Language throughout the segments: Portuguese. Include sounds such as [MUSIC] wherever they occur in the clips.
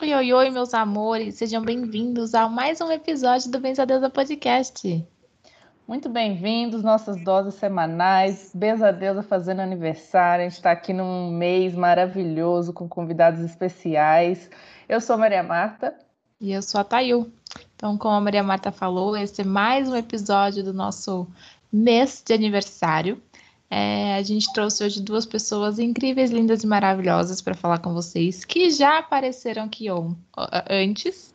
Oi, oi, oi, meus amores, sejam bem-vindos a mais um episódio do Benzadeusa Podcast. Muito bem-vindos, nossas doses semanais. Benzadeusa fazendo aniversário, a gente está aqui num mês maravilhoso com convidados especiais. Eu sou a Maria Marta. E eu sou a Tayu. Então, como a Maria Marta falou, esse é mais um episódio do nosso mês de aniversário. É, a gente trouxe hoje duas pessoas incríveis, lindas e maravilhosas para falar com vocês, que já apareceram aqui on, antes,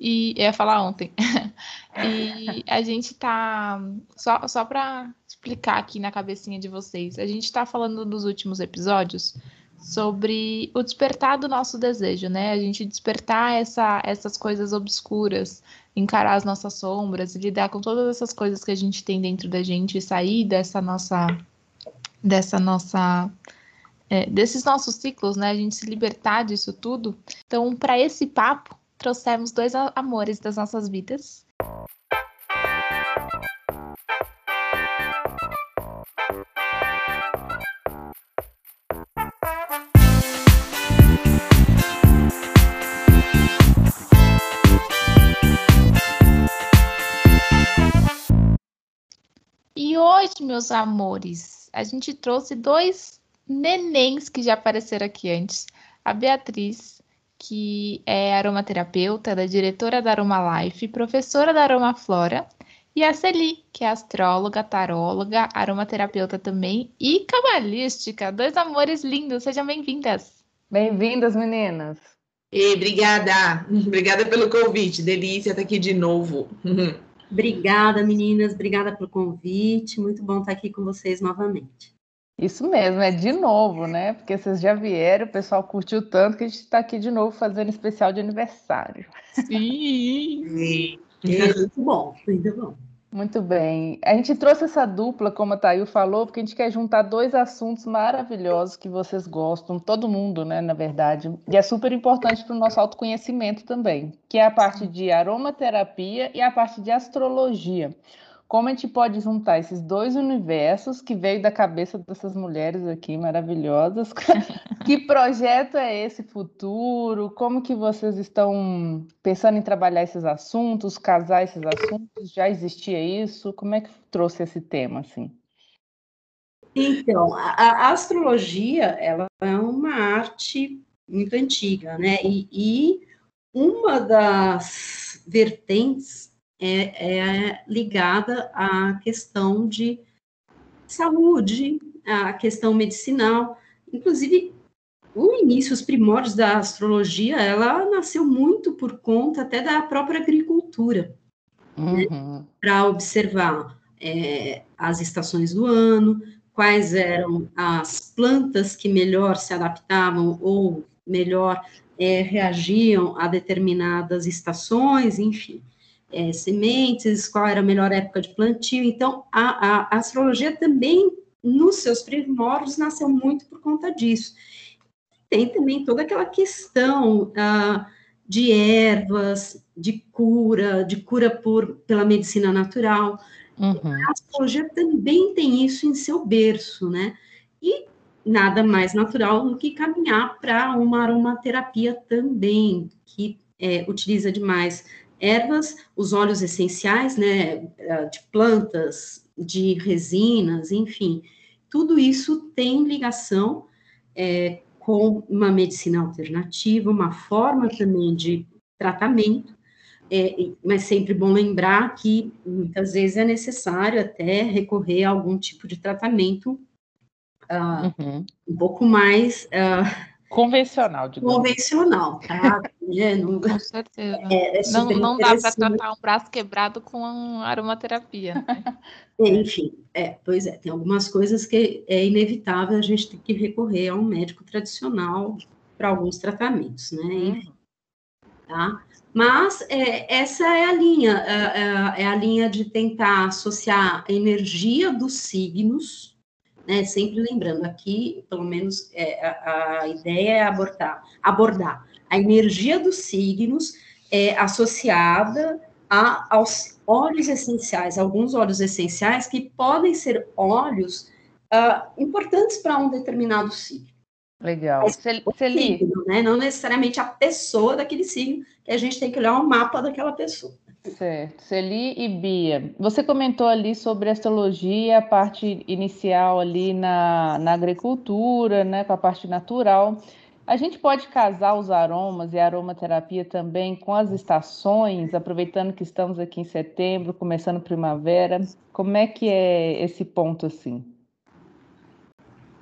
e eu ia falar ontem. [LAUGHS] e a gente tá. Só, só para explicar aqui na cabecinha de vocês, a gente está falando nos últimos episódios sobre o despertar do nosso desejo, né? A gente despertar essa, essas coisas obscuras, encarar as nossas sombras, lidar com todas essas coisas que a gente tem dentro da gente e sair dessa nossa dessa nossa é, desses nossos ciclos, né? A gente se libertar disso tudo. Então, para esse papo, trouxemos dois amores das nossas vidas. E hoje, meus amores, a gente trouxe dois nenéns que já apareceram aqui antes. A Beatriz, que é aromaterapeuta, ela é diretora da Aroma Life, professora da Aroma Flora, e a Celi, que é astróloga, taróloga, aromaterapeuta também e cabalística. Dois amores lindos, sejam bem-vindas. Bem-vindas, meninas. E obrigada, obrigada pelo convite. Delícia estar aqui de novo. [LAUGHS] Obrigada, meninas. Obrigada pelo convite. Muito bom estar aqui com vocês novamente. Isso mesmo, é de novo, né? Porque vocês já vieram, o pessoal curtiu tanto que a gente está aqui de novo fazendo especial de aniversário. Sim! Sim. É, muito bom, muito bom. Muito bem. A gente trouxe essa dupla, como a Thayu falou, porque a gente quer juntar dois assuntos maravilhosos que vocês gostam, todo mundo, né, na verdade. E é super importante para o nosso autoconhecimento também, que é a parte de aromaterapia e a parte de astrologia como a gente pode juntar esses dois universos que veio da cabeça dessas mulheres aqui maravilhosas. [LAUGHS] que projeto é esse futuro? Como que vocês estão pensando em trabalhar esses assuntos, casar esses assuntos? Já existia isso? Como é que trouxe esse tema assim? Então, a, astrologia, ela é uma arte muito antiga, né? E, e uma das vertentes é, é ligada à questão de saúde, à questão medicinal. Inclusive, o início, os primórdios da astrologia, ela nasceu muito por conta até da própria agricultura, né? uhum. né? para observar é, as estações do ano, quais eram as plantas que melhor se adaptavam ou melhor é, reagiam a determinadas estações, enfim é, sementes, qual era a melhor época de plantio. Então, a, a, astrologia também, nos seus primórdios, nasceu muito por conta disso. Tem também toda aquela questão uh, de ervas, de cura, de cura por, pela medicina natural. Uhum. A astrologia também tem isso em seu berço, né? E nada mais natural do que caminhar para uma aromaterapia também, que é, utiliza demais ervas, os óleos essenciais, né, eh, de plantas, de resinas, enfim, tudo isso tem ligação é, com uma medicina alternativa, uma forma também de tratamento, é, mas sempre bom lembrar que muitas vezes é necessário até recorrer a algum tipo de tratamento uh, uhum. um pouco mais uh, Convencional, digamos. Convencional, tá? É, não, com certeza. É, é não, não dá para tratar um braço quebrado com aromaterapia. Né? [LAUGHS] É, enfim, é, pois é, tem algumas coisas que é inevitável a gente ter que recorrer a um médico tradicional para alguns tratamentos, né? Uhum. Enfim, tá? Mas é, essa é a linha, é, é, é a linha de tentar associar a energia dos signos né? Sempre lembrando aqui, pelo menos é, a, a, ideia é abordar, abordar a energia dos signos é, associada a, aos óleos essenciais, alguns óleos essenciais que podem ser óleos uh, importantes para um determinado signo. Legal. Signo, né? Não necessariamente a pessoa daquele signo, que a gente tem que olhar o mapa daquela pessoa. Certo. Celi e Bia, você comentou ali sobre astrologia, a parte inicial ali na, na agricultura, né, com a parte natural. A gente pode casar os aromas e a aromaterapia também com as estações, aproveitando que estamos aqui em setembro, começando primavera. Como é que é esse ponto assim?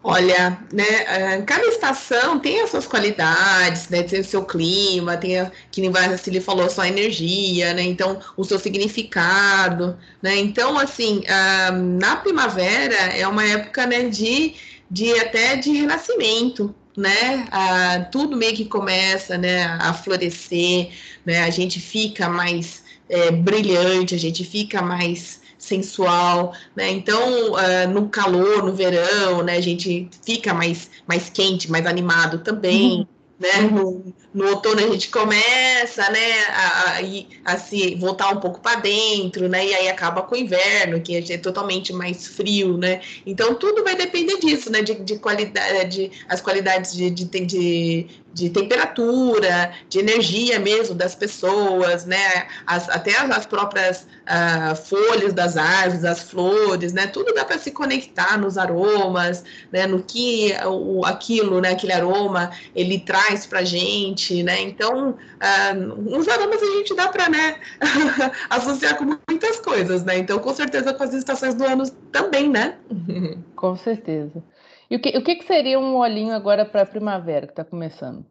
Olha, né, eh, cada estação tem as suas qualidades, né, tem o seu clima, tem, a, que nem ele falou, sua energia, né, então o seu significado, né, então assim, ah, na primavera é uma época, né, de, de até de renascimento, né, tudo meio que começa, né, a florescer, né, a gente fica mais é, brilhante, a gente fica mais sensual, né? Então, uh, no calor, no verão, né, a gente fica mais, mais quente, mais animado também. Uhum. Né? No, no, outono a gente começa né, a, a, a se voltar um pouco para dentro, né? E aí acaba com o inverno, que é totalmente mais frio, né? Então tudo vai depender disso, né? De, de qualidade, as qualidades de, de, de, de temperatura, de energia mesmo das pessoas, né? As, até as, as próprias uh, folhas das árvores, as flores, né? Tudo dá para se conectar nos aromas, né? No que o, aquilo, né? Aquele aroma ele traz para gente, né? Então, uh, os aromas a gente dá para, né? [LAUGHS] associar com muitas coisas, né? Então, com certeza com as estações do ano também, né? [LAUGHS] com certeza. E o que, o que, que seria um olhinho agora para a primavera que está começando?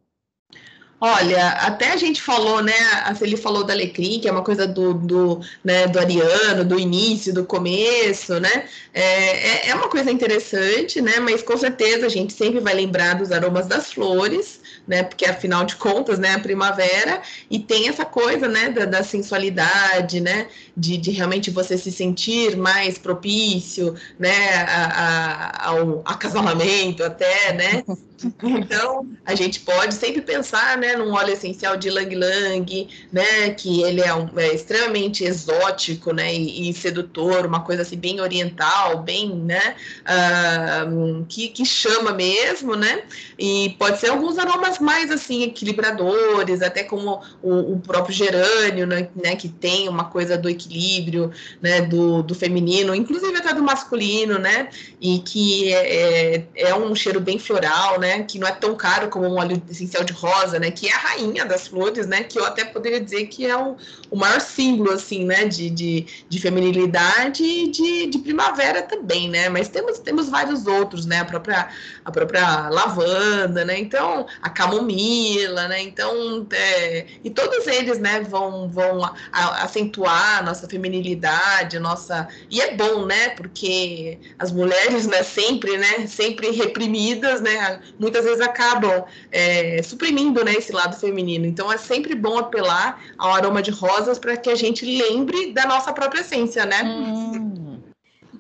Olha, até a gente falou, né? Ele falou da Alecrim, que é uma coisa do, do, né, do Ariano, do início, do começo, né? É, é, é uma coisa interessante, né? Mas com certeza a gente sempre vai lembrar dos aromas das flores, né? Porque afinal de contas, né, a primavera, e tem essa coisa, né, da, da sensualidade, né? De, de, realmente você se sentir mais propício, né, a, a, ao acasalamento até, né? [LAUGHS] Então, a gente pode sempre pensar, né, num óleo essencial de Lang Lang, né, que ele é, um, é extremamente exótico, né, e, e, sedutor, uma coisa assim bem oriental, bem, né, uh, que, que chama mesmo, né, e pode ser alguns aromas mais, assim, equilibradores, até como o, o próprio gerânio, né, né, que tem uma coisa do equilíbrio, né, do, do feminino, inclusive até do masculino, né, e que é, é, é um cheiro bem floral, né, que não é tão caro como um óleo essencial de rosa, né? Que é a rainha das flores, né? Que eu até poderia dizer que é o, o maior símbolo, assim, né? De, de, de feminilidade e de, de primavera também, né? Mas temos, temos vários outros, né? A própria, a própria lavanda, né? Então, a camomila, né? Então, é, e todos eles, né? Vão, vão acentuar a nossa feminilidade, nossa... E é bom, né? Porque as mulheres, né? Sempre, né? Sempre reprimidas, né? muitas vezes acabam é, suprimindo né, esse lado feminino. Então é sempre bom apelar ao aroma de rosas para que a gente lembre da nossa própria essência, né? Hum,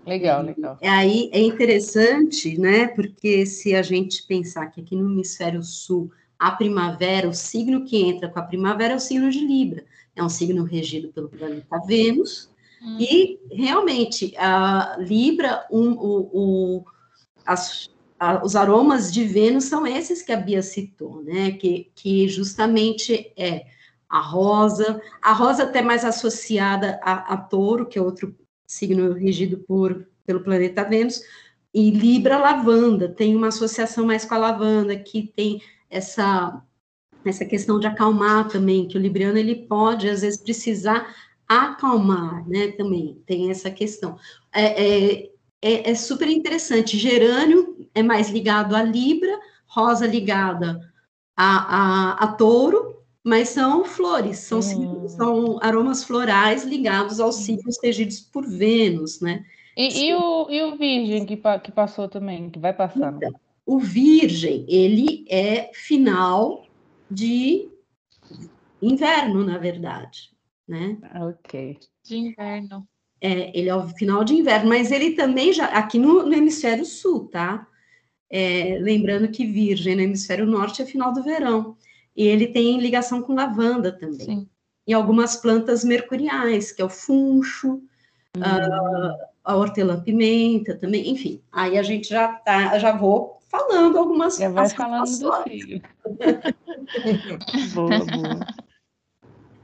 legal, legal. É, aí é interessante, né? Porque se a gente pensar que aqui no hemisfério sul a primavera, o signo que entra com a primavera é o signo de Libra. É um signo regido pelo planeta Vênus. Hum. E realmente, a Libra, um, o, o, as, a, os aromas de Vênus são esses que a Bia citou, né? Que, que justamente é a rosa, a rosa até mais associada a, a touro, que é outro signo regido por, pelo planeta Vênus, e Libra lavanda, tem uma associação mais com a lavanda, que tem essa essa questão de acalmar também, que o libriano ele pode às vezes precisar acalmar, né? Também tem essa questão. É, é, é, é super interessante. Gerânio é mais ligado a Libra, rosa ligada a, a, a touro, mas são flores, são, hum. são aromas florais ligados aos signos regidos por Vênus, né? E, e, o, e o Virgem que, que passou também, que vai passar? Então, o Virgem, ele é final de inverno, na verdade, né? Ok. De inverno. É, ele é o final de inverno, mas ele também já, aqui no, no hemisfério sul, tá? É, lembrando que Virgem no hemisfério norte é final do verão. E ele tem ligação com lavanda também. Sim. E algumas plantas mercuriais, que é o funcho, uhum. a, a hortelã-pimenta também, enfim. Aí a gente já tá, já vou falando algumas Já vai falando do signo. [LAUGHS] boa, boa.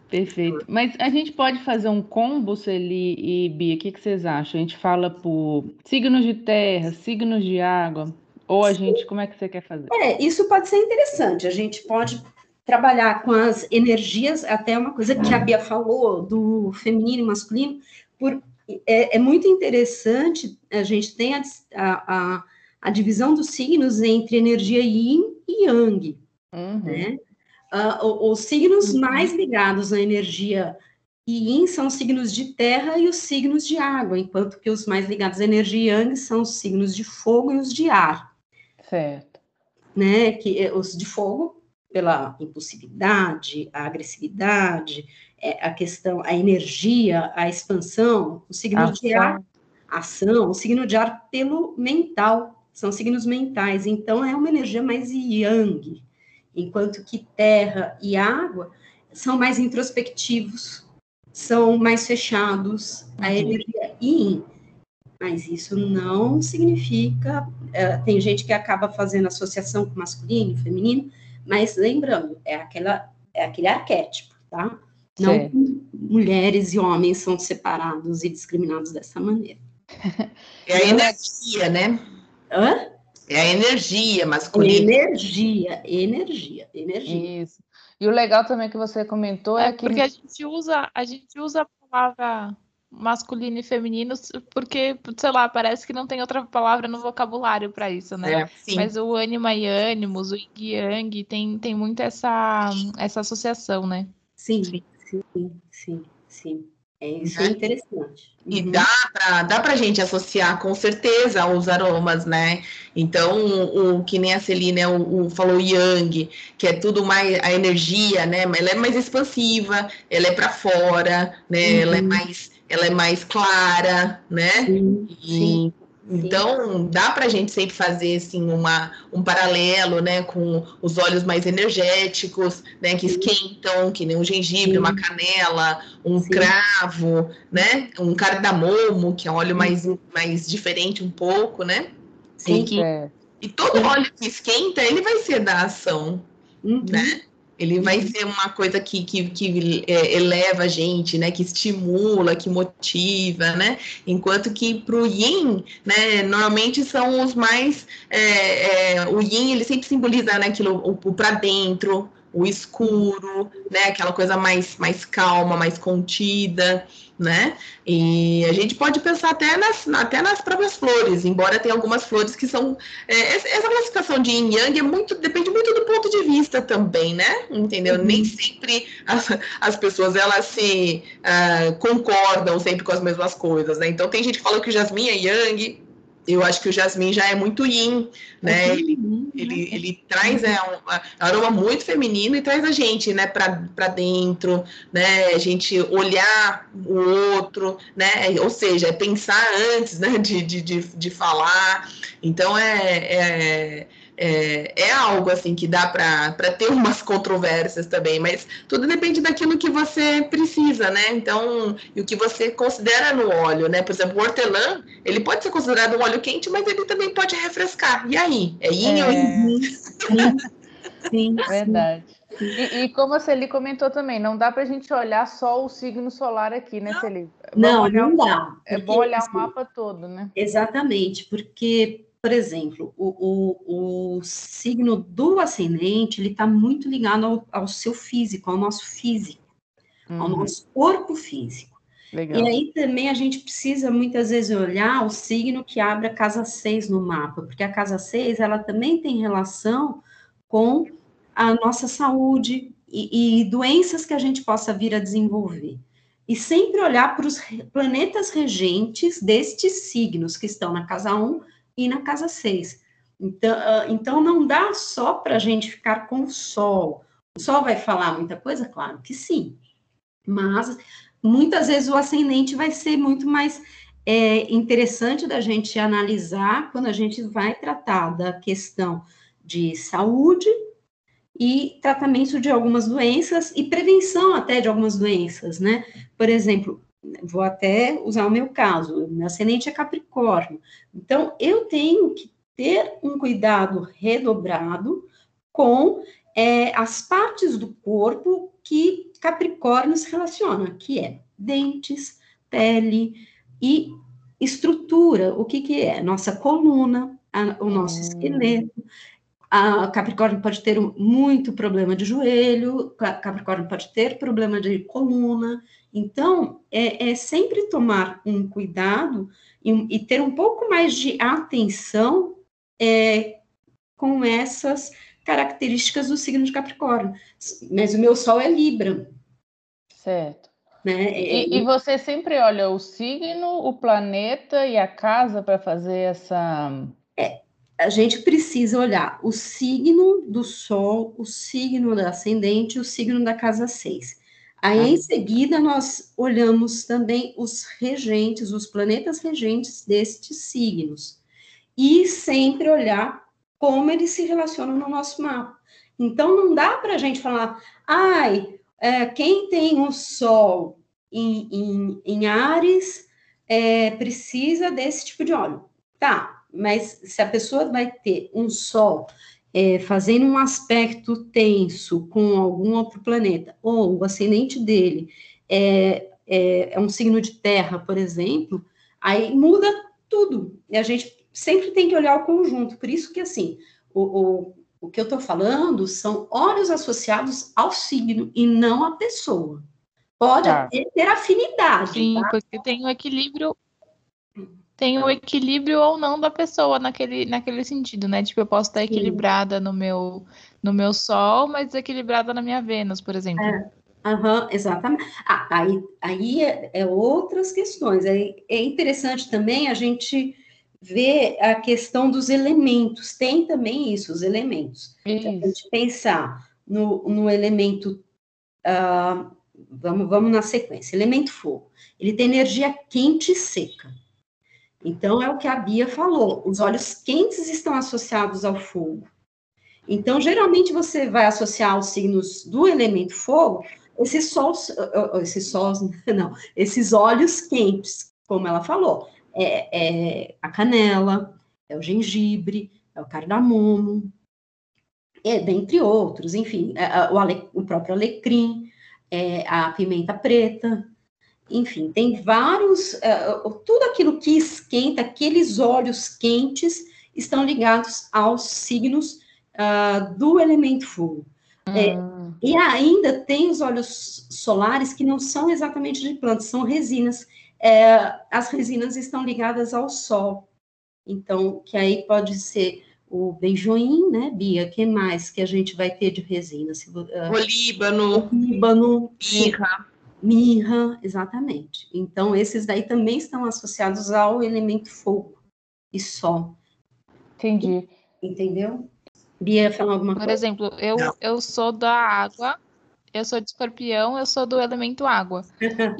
Perfeito. Mas a gente pode fazer um combo, Celi e Bia, o que, que vocês acham? A gente fala por signos de terra, signos de água, ou a gente, como é que você quer fazer? É, isso pode ser interessante. A gente pode trabalhar com as energias, até uma coisa que a Bia falou, do feminino e masculino, por, é, é muito interessante, a gente tem a, a, a, divisão dos signos entre energia yin e yang, uhum. né? Uh, os signos uhum. mais ligados à energia yin são os signos de terra e os signos de água, enquanto que os mais ligados à energia yang são os signos de fogo e os de ar. Certo. Né, que eh, os de fogo pela impulsividade, a agressividade, é, a questão, a energia, a expansão, o signo ação. de ar, ação, o signo de ar pelo mental, são signos mentais, então é uma energia mais yang, enquanto que terra e água são mais introspectivos, são mais fechados, a uhum. energia yin. Mas isso não significa. É, tem gente que acaba fazendo associação com masculino e feminino, mas lembrando, é, aquela, é aquele arquétipo, tá? Não certo. mulheres e homens são separados e discriminados dessa maneira. É a energia, né? Hã? É a energia masculina. Energia, energia, energia. Isso. E o legal também que você comentou é, é que. Porque a gente usa, a gente usa a palavra masculino e feminino porque, sei lá, parece que não tem outra palavra no vocabulário para isso, né? É, Mas o ânima e ânimos, o yin yang, tem, tem muito essa, essa associação, né? Sim, sim, sim, sim. É, isso é né? interessante. E uhum. dá para dá a gente associar com certeza os aromas, né? Então, o, o que nem a Celine o, o, falou Yang, que é tudo mais a energia, né? Ela é mais expansiva, ela é para fora, né? Uhum. Ela é uhum. mais ela é mais clara, né? Sim, e, sim. Então, dá para a gente sempre fazer assim, uma, um paralelo né, com os óleos mais energéticos, né, que esquentam, que nem um gengibre, Sim. uma canela, um Sim. cravo, né, um cardamomo, que é um óleo mais, mais diferente um pouco, né? Sim. Que, é. E todo óleo que esquenta, ele vai ser da ação, uhum. né? Ele vai ser uma coisa que, que, que é, eleva a gente, né? Que estimula, que motiva, né? Enquanto que para o yin, né? Normalmente são os mais... É, é, o yin, ele sempre simboliza né, aquilo, o, o para dentro, o escuro, né? Aquela coisa mais, mais calma, mais contida, né? E a gente pode pensar até nas, até nas próprias flores, embora tenha algumas flores que são. É, essa classificação de yin yang é muito, depende muito do ponto de vista também, né? Entendeu? Uhum. Nem sempre as, as pessoas elas se uh, concordam sempre com as mesmas coisas, né? Então tem gente que fala que o jasmim é yang, eu acho que o jasmim já é muito yin, né? Ele, ele, ele traz é, um, um, aroma muito feminino e traz a gente, né, para dentro, né? A gente olhar o outro, né? Ou seja, é pensar antes, né, de, de, de, de falar. Então é, é é, é algo assim que dá para ter umas [LAUGHS] controvérsias também, mas tudo depende daquilo que você precisa, né? Então, e o que você considera no óleo, né? Por exemplo, o hortelã, ele pode ser considerado um óleo quente, mas ele também pode refrescar. E aí? É yin é... ou yin? [LAUGHS] Sim, sim, verdade. E, e, como a Celi comentou também, não dá para a gente olhar só o signo solar aqui, né, Celi? É não, não dá. É bom olhar o mapa todo, né? Exatamente, porque por exemplo, o, o, o signo do ascendente, ele está muito ligado ao, ao, seu físico, ao nosso físico, uhum. ao nosso corpo físico. Legal. E aí também a gente precisa muitas vezes olhar o signo que abre a casa 6 no mapa, porque a casa 6, ela também tem relação com a nossa saúde e, e doenças que a gente possa vir a desenvolver. E sempre olhar para os planetas regentes destes signos que estão na casa 1 e na casa 6. Então, uh, então não dá só para a gente ficar com o Sol. O Sol vai falar muita coisa? Claro que sim. Mas muitas vezes o ascendente vai ser muito mais é, interessante da gente analisar quando a gente vai tratar da questão de saúde e tratamento de algumas doenças e prevenção até de algumas doenças, né? Por exemplo, vou até usar o meu caso, meu ascendente é Capricórnio. Então, eu tenho que ter um cuidado redobrado com é, as partes do corpo que Capricórnio se relaciona, que é dentes, pele e estrutura. O que, que é? Nossa coluna, a, o nosso hum. esqueleto. A Capricórnio pode ter muito problema de joelho, Capricórnio pode ter problema de coluna. Então, é, é sempre tomar um cuidado e, e, ter um pouco mais de atenção é, com essas características do signo de Capricórnio. Mas o meu Sol é Libra. Certo. Né? E, e, você sempre olha o signo, o planeta e a casa para fazer essa. É, a gente precisa olhar o signo do Sol, o signo do ascendente o signo da casa 6. Aí, ah. em seguida, nós olhamos também os regentes, os planetas regentes destes signos. E sempre olhar como eles se relacionam no nosso mapa. Então, não dá para a gente falar, ai, é, quem tem o Sol em, em, em Ares é, precisa desse tipo de óleo. Tá, mas se a pessoa vai ter um Sol é, fazendo um aspecto tenso com algum outro planeta, ou o ascendente dele é, é, é um signo de terra, por exemplo, aí muda tudo. E a gente sempre tem que olhar o conjunto. Por isso que, assim, o, o, o que eu estou falando são olhos associados ao signo e não à pessoa. Pode tá. ter, afinidade. Sim, tá? porque tem o equilíbrio tem o equilíbrio ou não da pessoa naquele, naquele sentido, né? Tipo, eu posso estar equilibrada no meu, no meu Sol, mas desequilibrada na minha Vênus, por exemplo. É. Uhum, exatamente. Ah, aí aí é, é, outras questões. É, é interessante também a gente ver a questão dos elementos. Tem também isso, os elementos. Isso. A gente pensar no, no elemento. Uh, vamos, vamos na sequência. Elemento fogo. Ele tem energia quente e seca. Então, é o que a Bia falou: os olhos quentes estão associados ao fogo. Então, geralmente, você vai associar os signos do elemento fogo, esses sols, esses sols, [LAUGHS] não, esses olhos quentes, como ela falou. É, é a canela, é o gengibre, é o cardamomo, é, dentre outros, enfim, é, é o, ale, o próprio alecrim, é, a pimenta preta, enfim, tem vários, uh, tudo aquilo que esquenta, aqueles olhos quentes, estão ligados aos signos uh, do elemento fogo. É, hum. É, e ainda tem os olhos solares que não são exatamente de plantas, são resinas. É, as resinas estão ligadas ao sol. Então, que aí pode ser o benjoim, né, Bia? que mais que a gente vai ter de resina? Se, uh, Olíbano. Olíbano. Mirra mirra, exatamente. Então, esses daí também estão associados ao elemento fogo e sol. Entendi. Entendeu? Bia, falar alguma Por coisa? Por exemplo, eu, eu sou da água, eu sou de escorpião, eu sou do elemento água.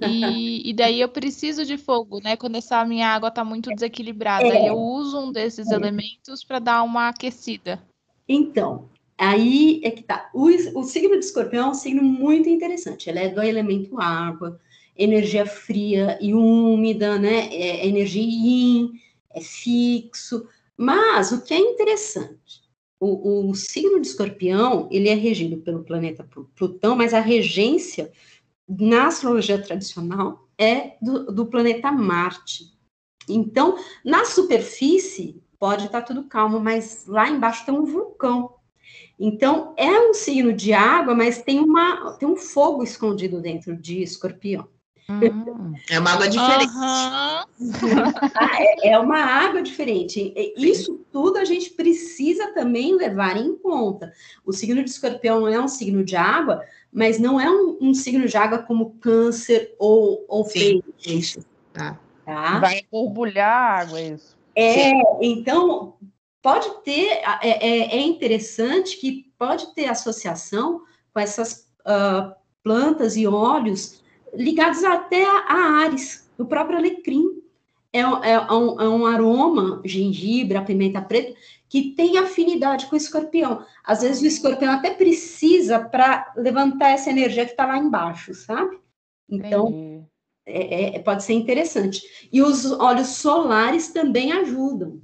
E, [LAUGHS] e daí eu preciso de fogo, né? Quando essa minha água está muito desequilibrada. É. eu uso um desses é. elementos para dar uma aquecida. Então, Aí é que tá. O, o signo de escorpião é um signo muito interessante. Ele é do elemento água, energia fria e úmida, né? É, é energia yin, é fixo. Mas o que é interessante, o, o, signo de escorpião, ele é regido pelo planeta Plutão, mas a regência na astrologia tradicional é do, do planeta Marte. Então, na superfície, pode estar tudo calmo, mas lá embaixo tem um vulcão. Então, é um signo de água, mas tem, uma, tem um fogo escondido dentro de escorpião. Hum. É uma água diferente. Uhum. [LAUGHS] é, é, uma água diferente. Isso tudo a gente precisa também levar em conta. O signo de escorpião é um signo de água, mas não é um, um signo de água como câncer ou, ou Sim, peixe. Tá. tá. Vai borbulhar a água, é isso. É, Sim. então pode ter, é, é, é, interessante que pode ter associação com essas uh, plantas e óleos ligados até a, a Ares, do próprio alecrim. É, é, é, um, é um aroma, gengibre, a pimenta preta, que tem afinidade com o escorpião. Às vezes o escorpião até precisa para levantar essa energia que está lá embaixo, sabe? Então, é, é, pode ser interessante. E os óleos solares também ajudam.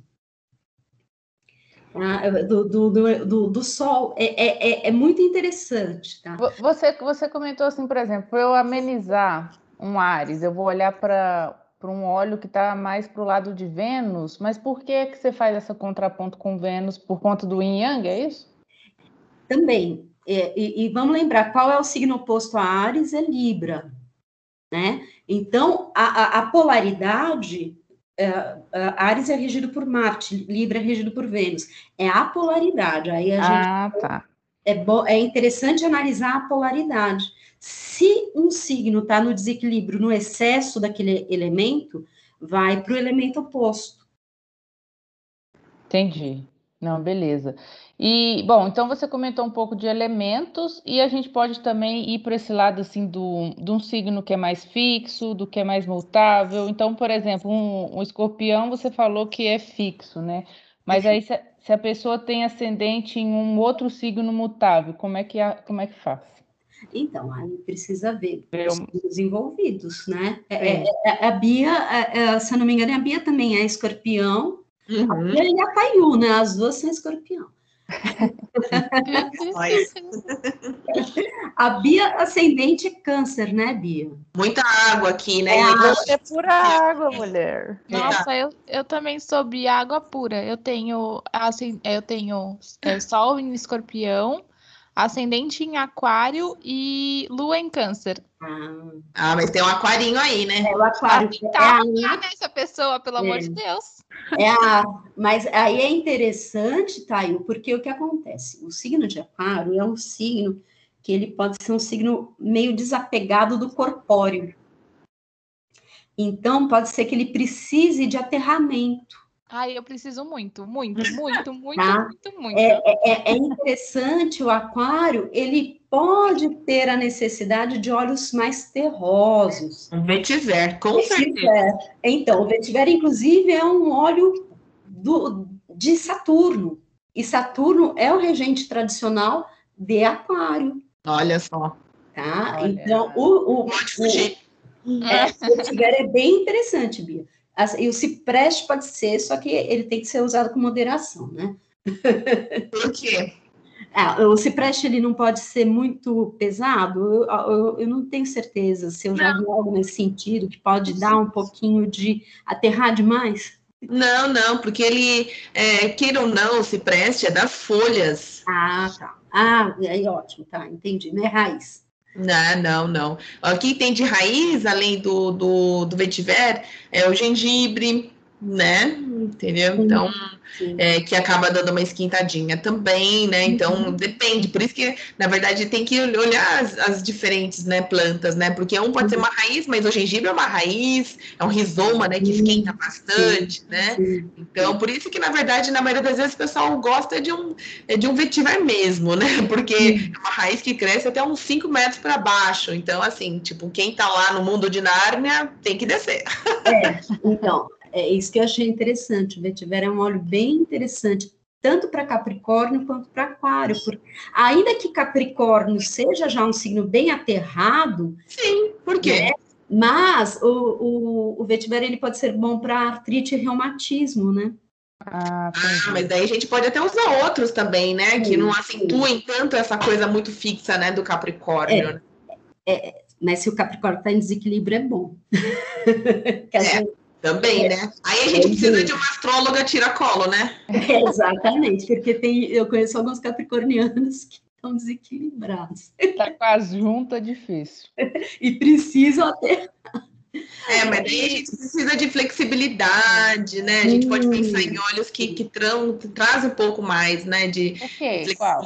Ah, do, do, do, do, sol. É, é, é, é muito interessante. Tá? Você, você comentou assim, por exemplo, para eu amenizar um Ares, eu vou olhar para para um óleo que está mais para o lado de Vênus, mas por que, que você faz essa contraponto com Vênus? Por conta do Yin Yang, é isso? Também. É, e, e, vamos lembrar, qual é o signo oposto a Ares? É Libra. Né? Então, a, a, a polaridade, a Ares é regido por Marte, Libra é regido por Vênus. É a polaridade. Aí a ah, gente, tá. É, é interessante analisar a polaridade. Se um signo está no desequilíbrio, no excesso daquele elemento, vai para o elemento oposto. Entendi. Não, beleza. E, bom, então você comentou um pouco de elementos e a gente pode também ir para esse lado, assim, do, de um signo que é mais fixo, do que é mais mutável. Então, por exemplo, um, um escorpião, você falou que é fixo, né? Mas aí, se a, se a pessoa tem ascendente em um outro signo mutável, como é que, como é que faz? Então, aí precisa ver os envolvidos, né? É, é. é. A Bia, é, se eu não me engano, a Bia também é escorpião, uhum. a e a Caiu, né? As duas são escorpião. A Bia ascendente é câncer, né, Bia? Muita água aqui, né? É, Você é pura água, mulher. Nossa, eu, eu também sou Bia água pura. Eu tenho assim, eu tenho é, sol em escorpião, ascendente em aquário e lua em câncer. Ah, mas tem um aquarinho aí, né? É o aquário. Ah, tá, é a... essa pessoa, pelo é. amor de Deus. É a... Mas aí é interessante, Taio, porque o que acontece? O signo de aquário é um signo que ele pode ser um signo meio desapegado do corpóreo. Então, pode ser que ele precise de aterramento. Ai, eu preciso muito, muito, muito, muito, tá? muito, muito. É, é, é, interessante, o aquário, ele pode ter a necessidade de olhos mais terrosos. Um vetiver, com vetiver. certeza. Então, o vetiver, inclusive, é um óleo do, de Saturno. E Saturno é o regente tradicional de aquário. Olha só. Tá? Olha. Então, o, o, Pode fugir. O, é, o vetiver é bem interessante, Bia. E o cipreste pode ser, só que ele tem que ser usado com moderação, né? Por quê? É, [LAUGHS] o cipreste ele não pode ser muito pesado. Eu, eu, eu não tenho certeza se eu já vi algo nesse sentido que pode dar um pouquinho de aterrar demais. Não, não, porque ele, é, queira ou não, o cipreste é das folhas. Ah, tá. Ah, aí ótimo, tá, entendi, não é raiz. Não, não, não. Aqui tem de raiz, além do, do, do vetiver, é o gengibre, né? Entendeu? Então, é, que acaba dando uma esquentadinha também, né? Então, uhum. depende. Por isso que, na verdade, tem que olhar as, as diferentes né, plantas, né? Porque um pode uhum. ser uma raiz, mas o gengibre é uma raiz, é um rizoma, né? Que esquenta bastante, Sim. né? Sim. Então, por isso que, na verdade, na maioria das vezes o pessoal gosta de um, é de um vetiver mesmo, né? [LAUGHS] Porque é uma raiz que cresce até uns 5 metros para baixo. Então, assim, tipo, quem tá lá no mundo de Nárnia tem que descer. É, então, é isso que eu achei interessante. O vetiver é um óleo bem interessante, tanto para Capricórnio quanto para Aquário. Porque, ainda que Capricórnio seja já um signo bem aterrado. Sim, por quê? Né? Mas o, o, o vetiver ele pode ser bom para artrite e reumatismo, né? Ah, ah, mas daí a gente pode até usar outros também, né? Sim, que não acentuem sim. tanto essa coisa muito fixa, né, do Capricórnio. É, né? é, mas se o Capricórnio está em desequilíbrio, é bom. [LAUGHS] que a é. gente também, né? Aí a gente precisa de uma astróloga tira-colo, né? É, [LAUGHS] exatamente, porque tem, eu conheço alguns capricornianos que estão desequilibrados. Tá com as juntas difícil. e precisam até. É, mas daí a gente precisa de flexibilidade, né? A gente pode pensar em olhos que, que tram, trazem um pouco mais, né? De okay, flexibilidade. Qual?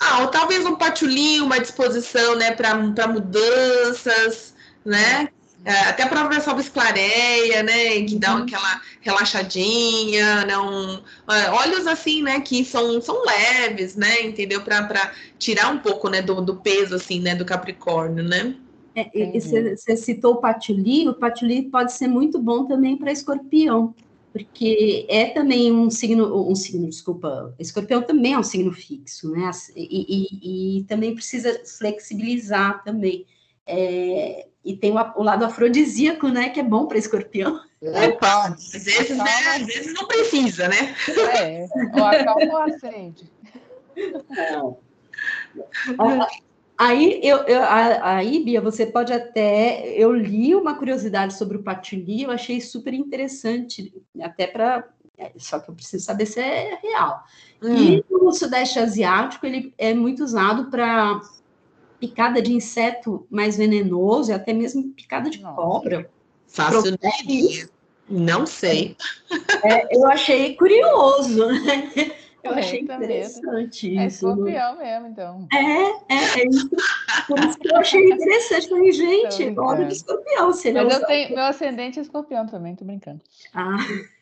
Ah, ou talvez um patulinho, uma disposição, né, para mudanças, né? É, até a própria salva-esclareia, né, que dá uhum. aquela relaxadinha, não, é, olhos assim, né, que são, são leves, né, entendeu, para tirar um pouco, né, do, do peso, assim, né, do Capricórnio, né. É, você citou o patchouli, o patchouli pode ser muito bom também para escorpião, porque é também um signo, um signo, desculpa, escorpião também é um signo fixo, né, e, e, e também precisa flexibilizar também, é, e tem o, o, lado afrodisíaco, né, que é bom para escorpião. Opa, às vezes, né, às vezes não precisa, né? É, ou acalma ou acende. Aí, eu, eu, aí, Bia, você pode até. Eu li uma curiosidade sobre o patchouli, eu achei super interessante, até para. Só que eu preciso saber se é real. Hum. E no Sudeste Asiático, ele é muito usado para picada de inseto mais venenoso, e até mesmo picada de Nossa. cobra. Fácil Não sei. É, eu achei curioso, né? Eu achei interessante é isso. É escorpião mesmo, então. É, é, é isso. Por isso que eu achei interessante. Falei, gente, olha que escorpião. Se Mas eu tenho, meu ascendente é escorpião também, tô brincando. Ah.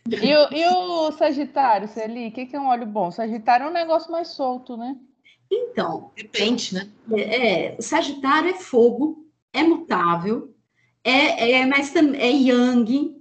E o, e o Sagitário, Celi, o que, que é um óleo bom? Sagitário é um negócio mais solto, né? Então. Depende, né? É, é, Sagitário é fogo, é mutável, é, é, mas é yang,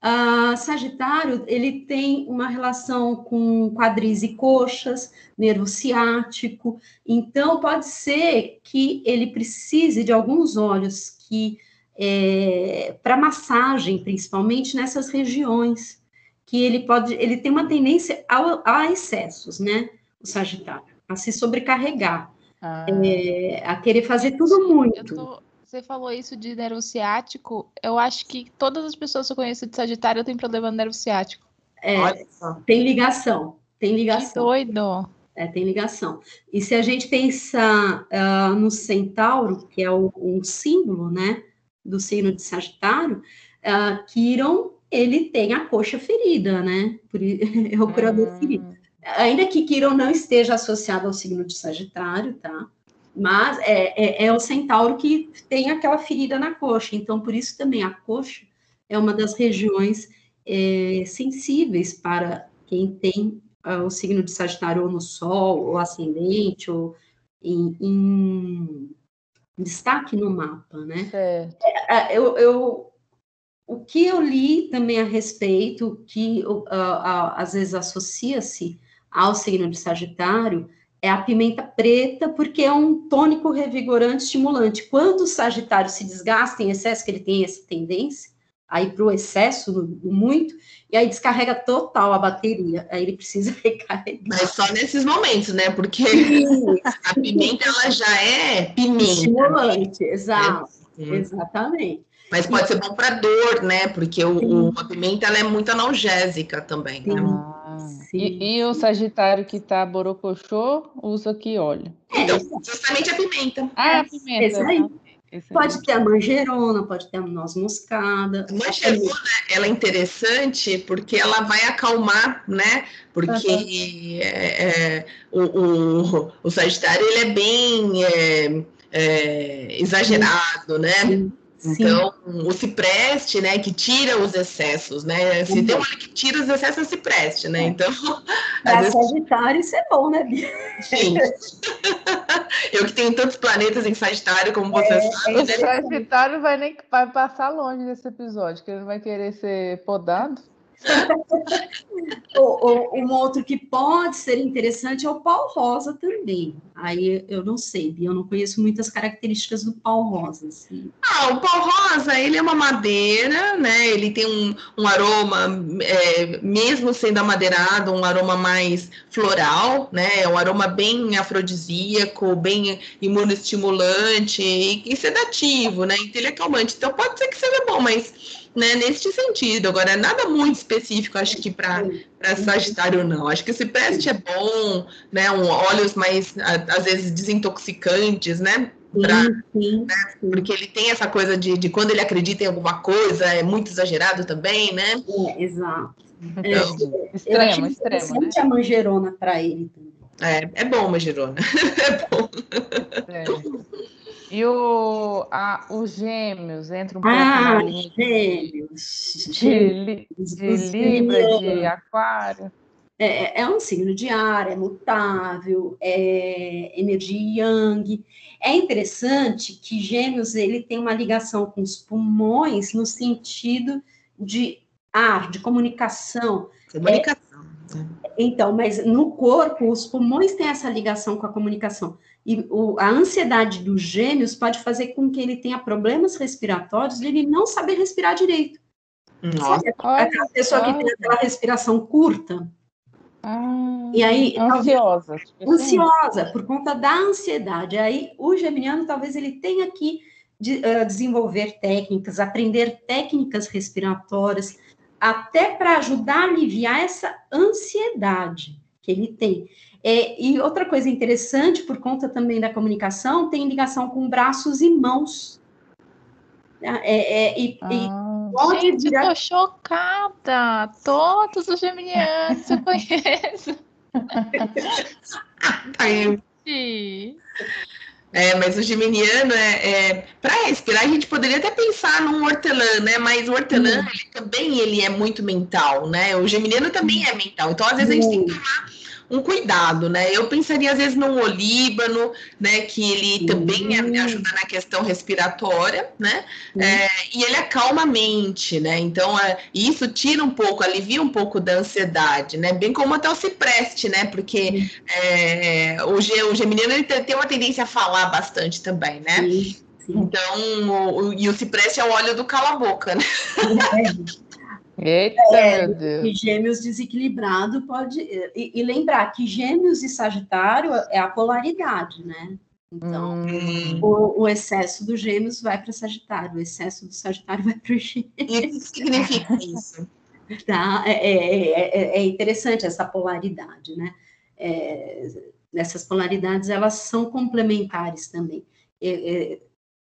Uh, Sagitário, ele tem uma relação com quadris e coxas, nervo ciático, então pode ser que ele precise de alguns óleos que, é, para massagem, principalmente nessas regiões, que ele pode, ele tem uma tendência ao, a excessos, né, o Sagitário, a se sobrecarregar, ah. é, a querer fazer tudo muito. Você falou isso de nervo ciático. Eu acho que todas as pessoas que eu conheço de Sagitário têm problema no nervo ciático. É, tem ligação. Tem ligação. Que doido. É, tem ligação. E se a gente pensar uh, no centauro, que é o, um símbolo, né, do signo de Sagitário, uh, Quiron, ele tem a coxa ferida, né? Por, [LAUGHS] é o curador hum. ferido. Ainda que Quiron não esteja associado ao signo de Sagitário, tá? Mas é, é, é, o centauro que tem aquela ferida na coxa. Então, por isso também a coxa é uma das regiões é, sensíveis para quem tem uh, o signo de Sagitário ou no Sol, ou ascendente, ou em, em destaque no mapa, né? É, é, eu, eu, o que eu li também a respeito, que uh, uh, às vezes associa-se ao signo de Sagitário, é a pimenta preta, porque é um tônico revigorante, estimulante. Quando o Sagitário se desgasta em excesso, que ele tem essa tendência, aí para o excesso, muito, e aí descarrega total a bateria, aí ele precisa [LAUGHS] recarregar. Mas só nesses momentos, né? Porque a pimenta, ela já é pimenta. Estimulante, exato, é. exatamente. Mas pode e... ser bom para dor, né? Porque o, o, a pimenta, ela é muito analgésica também, né? E, e, o Sagitário que tá borocochô usa que óleo? Então, justamente a pimenta. Ah, é a pimenta. Esse aí. Esse pode aí. ter a manjerona, pode ter a noz moscada. A manjerona, ela é interessante porque ela vai acalmar, né? Porque uhum. é, é, o, o, o, Sagitário, ele é bem é, é exagerado, né? Sim. Então, o cipreste, né, que tira os excessos, né? Se uhum. tem um que tira os excessos, é o cipreste, né? Então. [LAUGHS] Para vezes... Sagitário, isso é bom, né, Bia? Sim. [LAUGHS] Eu que tenho tantos planetas em Sagitário, como você é, sabe. O né? Sagitário vai, nem, vai passar longe desse episódio, que ele vai querer ser podado [LAUGHS] um outro que pode ser interessante é o pau rosa também. Aí eu não sei, eu não conheço muitas características do pau rosa. Assim. Ah, o pau rosa, ele é uma madeira, né? Ele tem um, um aroma, é, mesmo sendo amadeirado, um aroma mais floral, né? É um aroma bem afrodisíaco, bem imunoestimulante e, e sedativo, né? Então ele é calmante. Então pode ser que seja bom, mas né, neste sentido. Agora, nada muito específico, acho que para Sagitário, não. Acho que esse preste é bom, né? Um, óleos mais, às vezes, desintoxicantes, né? Pra, sim, sim, né? Porque ele tem essa coisa de, de quando ele acredita em alguma coisa, é muito exagerado também, né? É, exato. Então, é, extremo, extremo. Né? a manjerona para ele também. É, é bom manjerona. [LAUGHS] é bom. É. E o, a, os gêmeos entram um pouco ah, na linha gêmeos, de, de, de Libra, de Aquário. É, é, um signo de ar, é mutável, é energia yang. É interessante que Gêmeos ele tem uma ligação com os pulmões no sentido de ar, de comunicação. Comunicação. É, então, mas no corpo, os pulmões têm essa ligação com a comunicação. E o, a ansiedade dos gêmeos pode fazer com que ele tenha problemas respiratórios e ele não saber respirar direito. Nossa, Sabe, aquela pessoa que tem aquela respiração curta. Ah, E aí, ansiosa. assim. ansiosa por conta da ansiedade. Aí o geminiano talvez ele tenha que de- eh, desenvolver técnicas, aprender técnicas respiratórias, até para ajudar a aliviar essa ansiedade que ele tem. É, e outra coisa interessante, por conta também da comunicação, tem ligação com braços e mãos. É, é, e, e Ah, pode Gente, virar tô chocada. Todos os geminianos eu [LAUGHS] conheço. aí, Sim. É, mas o geminiano é, é para respirar a gente poderia até pensar num hortelã, né? Mas o hortelã ele também ele é muito mental, né? O geminiano também é mental. Então às vezes a gente tem que tomar um cuidado, né? Eu pensaria às vezes num olíbano, né? Que ele também é- ajuda na questão respiratória, né? Sim. É, e ele acalma a mente, né? Então é, isso tira um pouco, alivia um pouco da ansiedade, né? Bem como até o cipreste, né? Porque é, o, ge- o geminiano ele tem uma tendência a falar bastante também, né? Então, o, o- e o cipreste é o óleo do cala-boca, né? [LAUGHS] Eita, É, meu Deus. E gêmeos desequilibrado pode. E, e lembrar que gêmeos e sagitário é a polaridade, né? Então, Hum, o, o excesso dos gêmeos vai para sagitário, o excesso do sagitário vai para o gêmeos. O que significa isso? Tá? É, é- é- é interessante essa polaridade, né? É, essas polaridades, elas são complementares também. É, é,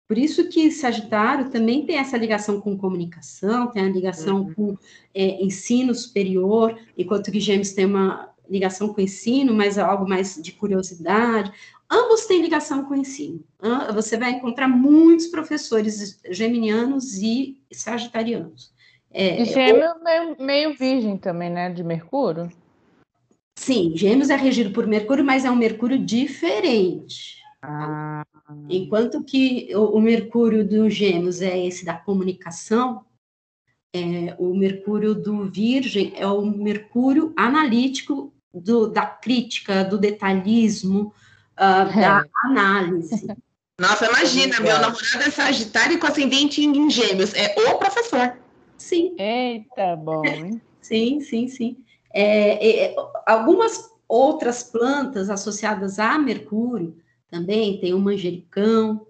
por isso que Sagitário também tem essa ligação com comunicação, tem a ligação com é, ensino superior, enquanto que Gêmeos tem uma ligação com ensino, mas é algo mais de curiosidade. Ambos têm ligação com o ensino. Você vai encontrar muitos professores geminianos e sagitarianos. É, E gêmeo meio, meio virgem também, né? De Mercúrio. Sim, Gêmeos é regido por Mercúrio, mas é um Mercúrio diferente. Ah, Enquanto que o, o Mercúrio do Gêmeos é esse da comunicação, é, o Mercúrio do Virgem é o Mercúrio analítico do- da crítica, do detalhismo, ah, da análise. [LAUGHS] Nossa, imagina, meu namorado é sagitário e com ascendente em gêmeos. É o professor. Sim, eita, bom, [LAUGHS] hein? sim, sim, sim. É, é, algumas outras plantas associadas a Mercúrio também tem o manjericão,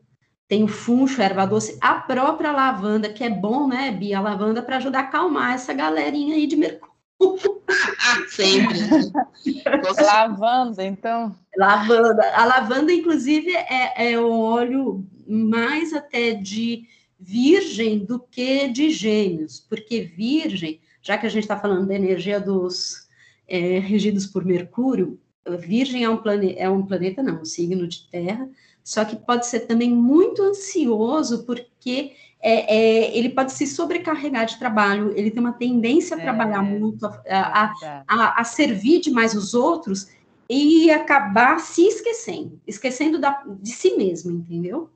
tem o funcho, a erva doce, a própria lavanda, que é bom, né, Bia? A lavanda para ajudar a acalmar essa galerinha aí de Mercúrio. Ah, [LAUGHS] sempre. [LAUGHS] Lavanda, então. Lavanda. A lavanda, inclusive, é, é o óleo mais até de virgem do que de gêmeos, porque virgem, já que a gente está falando da energia dos é, regidos por Mercúrio, virgem é um, plane, é um planeta, não, um signo de terra, só que pode ser também muito ansioso, porque é, é, ele pode se sobrecarregar de trabalho, ele tem uma tendência a É. trabalhar muito, a- a, Verdade. a, a servir demais os outros e acabar se esquecendo, esquecendo da, de si mesmo, entendeu?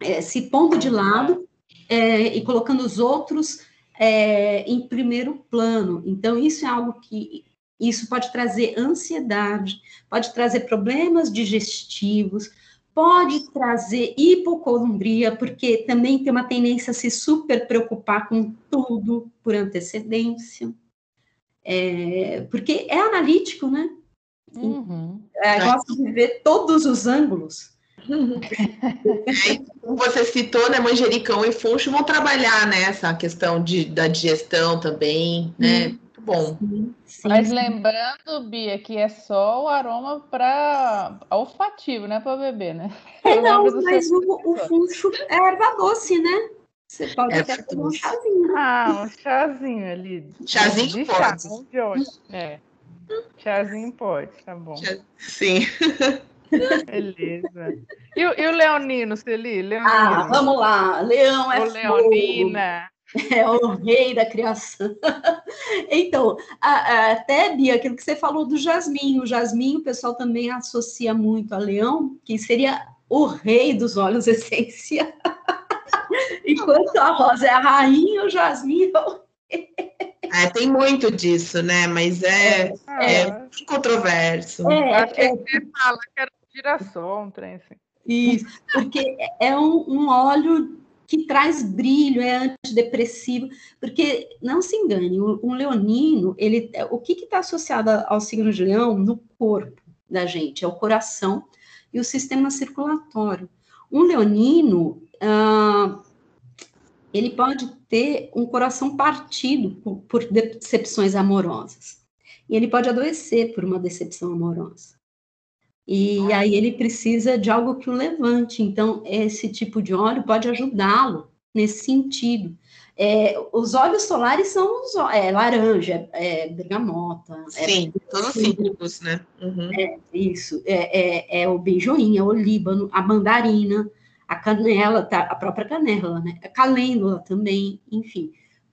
É, se pondo de lado é, e colocando os outros é, em primeiro plano. Então, isso é algo que isso pode trazer ansiedade, pode trazer problemas digestivos, pode trazer hipocondria, porque também tem uma tendência a se super preocupar com tudo por antecedência. É, porque é analítico, né? Uhum. É, gosta de ver todos os ângulos. como você citou, né, manjericão e funcho vão trabalhar nessa questão de, da digestão também, né? Muito bom. Sim, Mas lembrando, Bia, que é só o aroma para olfativo, né? Para beber, né? É, Eu não, mas o, o funcho é erva doce, né? Você pode Erva até tomar um chazinho. Ah, um chazinho ali. Chazinho de pode. chá, de hoje. É. Chazinho pode, tá bom. Sim. [LAUGHS] Beleza. E, o- e o Leonino, Celi? Leonino. Ah, vamos lá. Leão é fogo. Leonina. [LAUGHS] É o rei da criação. [LAUGHS] então, a- a- até, Bia, aquilo que você falou do jasmim. O jasmim, o pessoal também associa muito a leão, que seria o rei dos óleos [LAUGHS] essenciais. Enquanto a rosa é a rainha, o jasmim é o É, tem muito disso, né? Mas é, Ah, É. bem controverso. É, acho que você fala que era girassol, um trem assim. Isso, porque é um, um óleo que traz brilho, é antidepressivo, porque não se engane, um leonino, ele, o que está associado ao signo de leão no corpo da gente? É o coração e o sistema circulatório. Um leonino, ah, ele pode ter um coração partido por, por decepções amorosas. E ele pode adoecer por uma decepção amorosa. E aí ele precisa de algo que o levante. Então, esse tipo de óleo pode ajudá-lo nesse sentido. É, os óleos solares são os, é, laranja, é, bergamota. É Sim, é, todos cítricos, né? Uhum. É, isso. É, é, é o benjoim, é o líbano, a mandarina, a canela, tá, a própria canela, né? A calêndula também, enfim.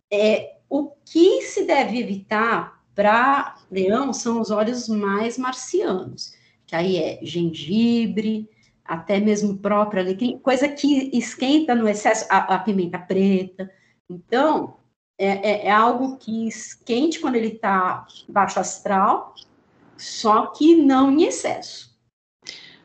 É, o que se deve evitar para leão são os óleos mais marcianos que aí é gengibre, até mesmo próprio alecrim, coisa que esquenta no excesso, a, a pimenta preta. Então, é, é, é, algo que esquente quando ele está baixo astral, só que não em excesso.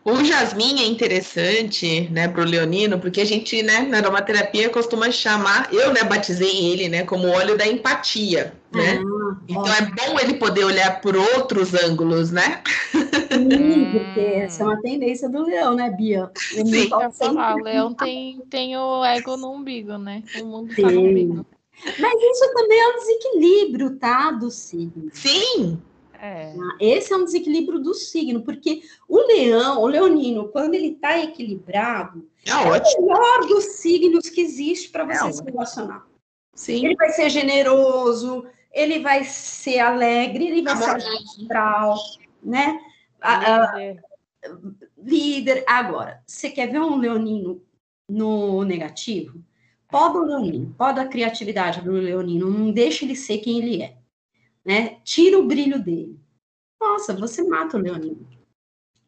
O jasmim é interessante, né, para o leonino, porque a gente, né, na aromaterapia costuma chamar, eu, né, batizei ele, né, como óleo da empatia, né? Ah, então é bom ele poder olhar por outros ângulos, né? Sim, porque essa é uma tendência do leão, né, Bia? Sim, eu falar, o leão tem, tem o ego no umbigo, né? O mundo tá no umbigo. Mas isso também é um desequilíbrio, tá, do signo. Sim, é. Tá? Esse é um desequilíbrio do signo, porque o leão, o leonino, quando ele está equilibrado, é, é o melhor dos signos que existe para você é se relacionar. Sim. Ele vai ser generoso, ele vai ser alegre, ele vai Amor. ser astral, né? Líder. líder. Agora, você quer ver um leonino no negativo? Poda o leonino, poda a criatividade do leonino, não deixa ele ser quem ele é né? Tira o brilho dele. Nossa, você mata o leonino.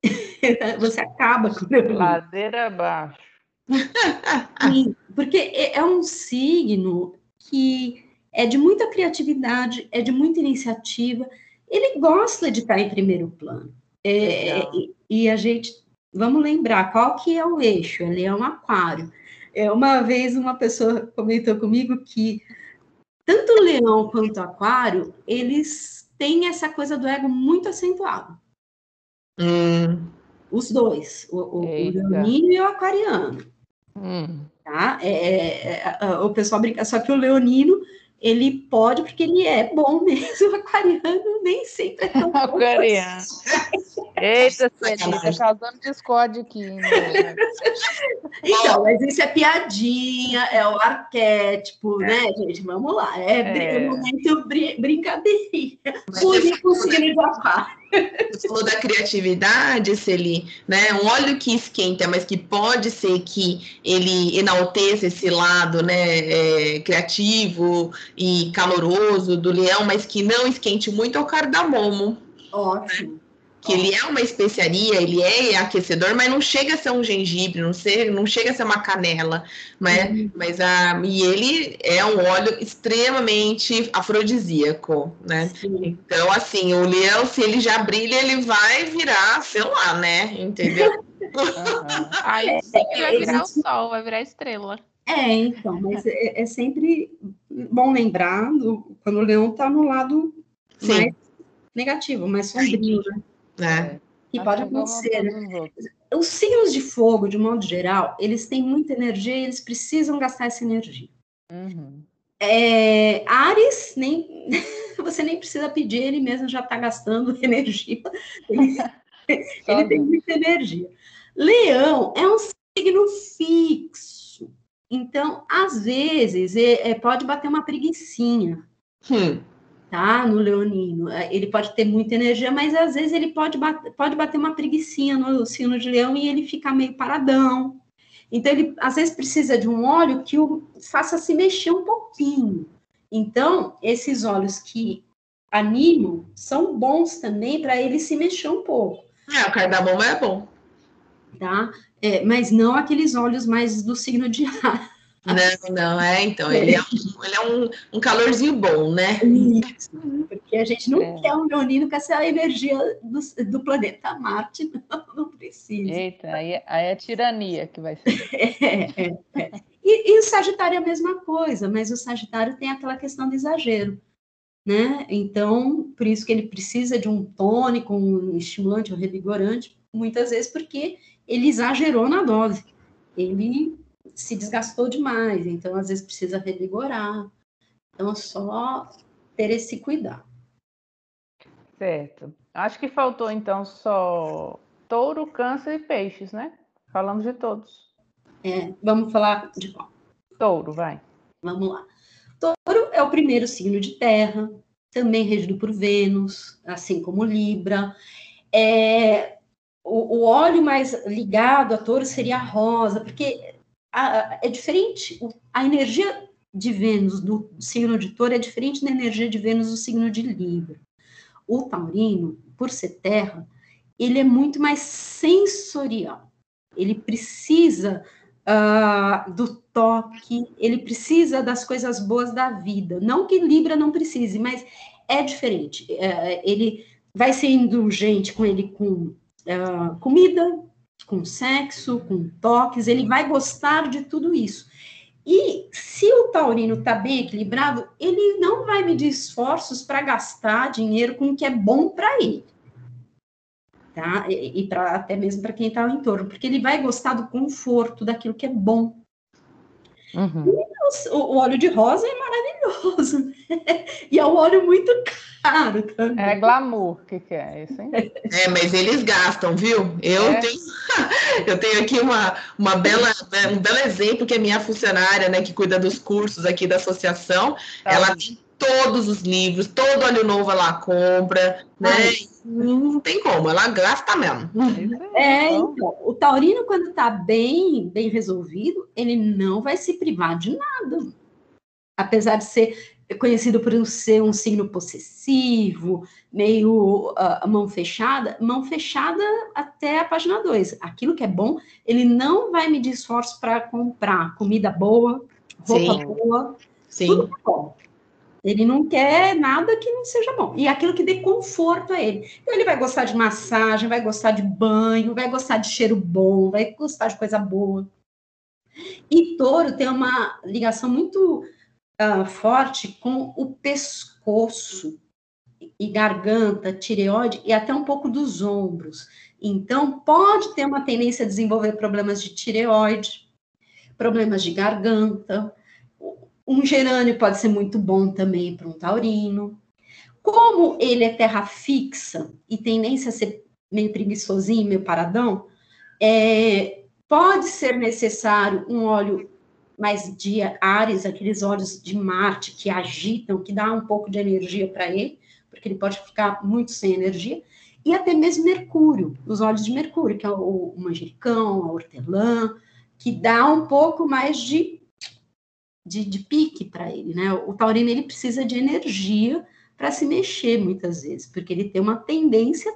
[LAUGHS] você acaba com o leonino. Ladeira abaixo. [LAUGHS] Sim, porque é, é um signo que é de muita criatividade, é de muita iniciativa. Ele gosta de estar em primeiro plano. É, e, e, a gente, vamos lembrar, qual que é o eixo? Ele é um aquário. É, uma vez uma pessoa comentou comigo que tanto o leão quanto o aquário, eles têm essa coisa do ego muito acentuado. Hum. Os dois, o, o, o leonino e o aquariano. Hum. Tá? É, é, é, o pessoal brinca, só que o leonino, ele pode, porque ele é bom mesmo, o [LAUGHS] aquariano nem sempre é tão aquariano. Eita, Celinha, tá causando discórdia aqui. Né? [LAUGHS] então, mas isso é piadinha, é o arquétipo, é. né, gente? Vamos lá, é, é. momento br brincadeirinha. Fugir com o signo de aquário. Você falou da criatividade, Celi, né? Um óleo que esquenta, mas que pode ser que ele enalteça esse lado, né, é, criativo e caloroso do leão, mas que não esquente muito é o cardamomo. Ótimo. Né? Que ele é uma especiaria, ele é aquecedor, mas não chega a ser um gengibre, não, ser, não chega a ser uma canela, né? Uhum. Mas a, e ele é um óleo extremamente afrodisíaco, né? Sim. Então, assim, o leão, se ele já brilha, ele vai virar, sei lá, né? Entendeu? [LAUGHS] Uhum. Aí sim, vai virar o sol, vai virar estrela. É, então, mas é, é sempre bom lembrar do, quando o leão está no lado sim. mais negativo, mais sombrio, né? É. Que pode acontecer. Né? Os signos de fogo, de modo geral, eles têm muita energia e eles precisam gastar essa energia. Uhum. É, Ares, nem, [LAUGHS] você nem precisa pedir, ele mesmo já está gastando [LAUGHS] energia. Ele, [LAUGHS] ele tem muita energia. Leão é um signo fixo. Então, às vezes, é, é, pode bater uma preguiçinha. Hum tá? No leonino. É, ele pode ter muita energia, mas às vezes ele pode bater, pode bater uma preguiçinha no sino de leão e ele fica meio paradão. Então, ele às vezes precisa de um óleo que o faça se mexer um pouquinho. Então, esses óleos que animam são bons também para ele se mexer um pouco. É, o cardamomo é bom. Tá? É, mas não aqueles óleos mais do signo de [LAUGHS] ar. Não, não, é, então, ele é, [LAUGHS] um, ele é um, um calorzinho bom, né? Isso, porque a gente não é. quer um leonino com essa energia do, do planeta Marte, [LAUGHS] não, não precisa. Eita, aí, aí é tirania que vai ser. [LAUGHS] É, é, é. E, e o Sagitário é a mesma coisa, mas o Sagitário tem aquela questão do exagero. Né? Então, por isso que ele precisa de um tônico, um estimulante, um revigorante, muitas vezes porque ele exagerou na dose. Ele se desgastou demais, então às vezes precisa revigorar. Então, é só ter esse cuidado. Certo. Acho que faltou então só touro, câncer e peixes, né? Falamos de todos. É, vamos falar de qual? Touro, vai. Vamos lá. Touro é o primeiro signo de terra, também regido por Vênus, assim como Libra. É, o, o óleo mais ligado a touro seria a rosa, porque a, é diferente. A energia de Vênus do signo de touro é diferente da energia de Vênus do signo de Libra. O taurino, por ser terra, ele é muito mais sensorial. Ele precisa uh, do toque, ele precisa das coisas boas da vida. Não que Libra não precise, mas é diferente. Uh, ele vai ser indulgente com ele com uh, comida, com sexo, com toques, ele vai gostar de tudo isso. E se o taurino está bem equilibrado, ele não vai medir esforços para gastar dinheiro com o que é bom para ele. Tá? E, e pra, até mesmo para quem está ao entorno, porque ele vai gostar do conforto, daquilo que é bom. Uhum. O, o, óleo de rosa é maravilhoso, né? [LAUGHS] e é um óleo muito caro também. É glamour, o que, que é isso, hein? É, mas eles gastam, viu? Eu é. tenho, [LAUGHS] eu tenho aqui uma, uma bela, né, um belo exemplo que é minha funcionária, né, que cuida dos cursos aqui da associação. Tá ela tem todos os livros, todo óleo novo ela compra, né? Não tem como, ela gasta mesmo. É, então, o taurino, quando está bem, bem resolvido, ele não vai se privar de nada. Apesar de ser conhecido por ser um signo possessivo, meio uh, mão fechada, mão fechada até a página 2. Aquilo que é bom, ele não vai medir esforço para comprar comida boa, roupa Sim. boa, Sim. tudo é bom. Ele não quer nada que não seja bom. E aquilo que dê conforto a ele. Então, ele vai gostar de massagem, vai gostar de banho, vai gostar de cheiro bom, vai gostar de coisa boa. E touro tem uma ligação muito uh, forte com o pescoço e garganta, tireoide e até um pouco dos ombros. Então, pode ter uma tendência a desenvolver problemas de tireoide, problemas de garganta, um gerânio pode ser muito bom também para um taurino. Como ele é terra fixa e tendência a ser meio preguiçosinho, meio paradão, é, pode ser necessário um óleo mais de Ares, aqueles óleos de Marte que agitam, que dá um pouco de energia para ele, porque ele pode ficar muito sem energia, e até mesmo Mercúrio, os óleos de Mercúrio, que é o, o manjericão, a hortelã, que dá um pouco mais de de, de pique para ele, né? O taurino ele precisa de energia para se mexer muitas vezes, porque ele tem uma tendência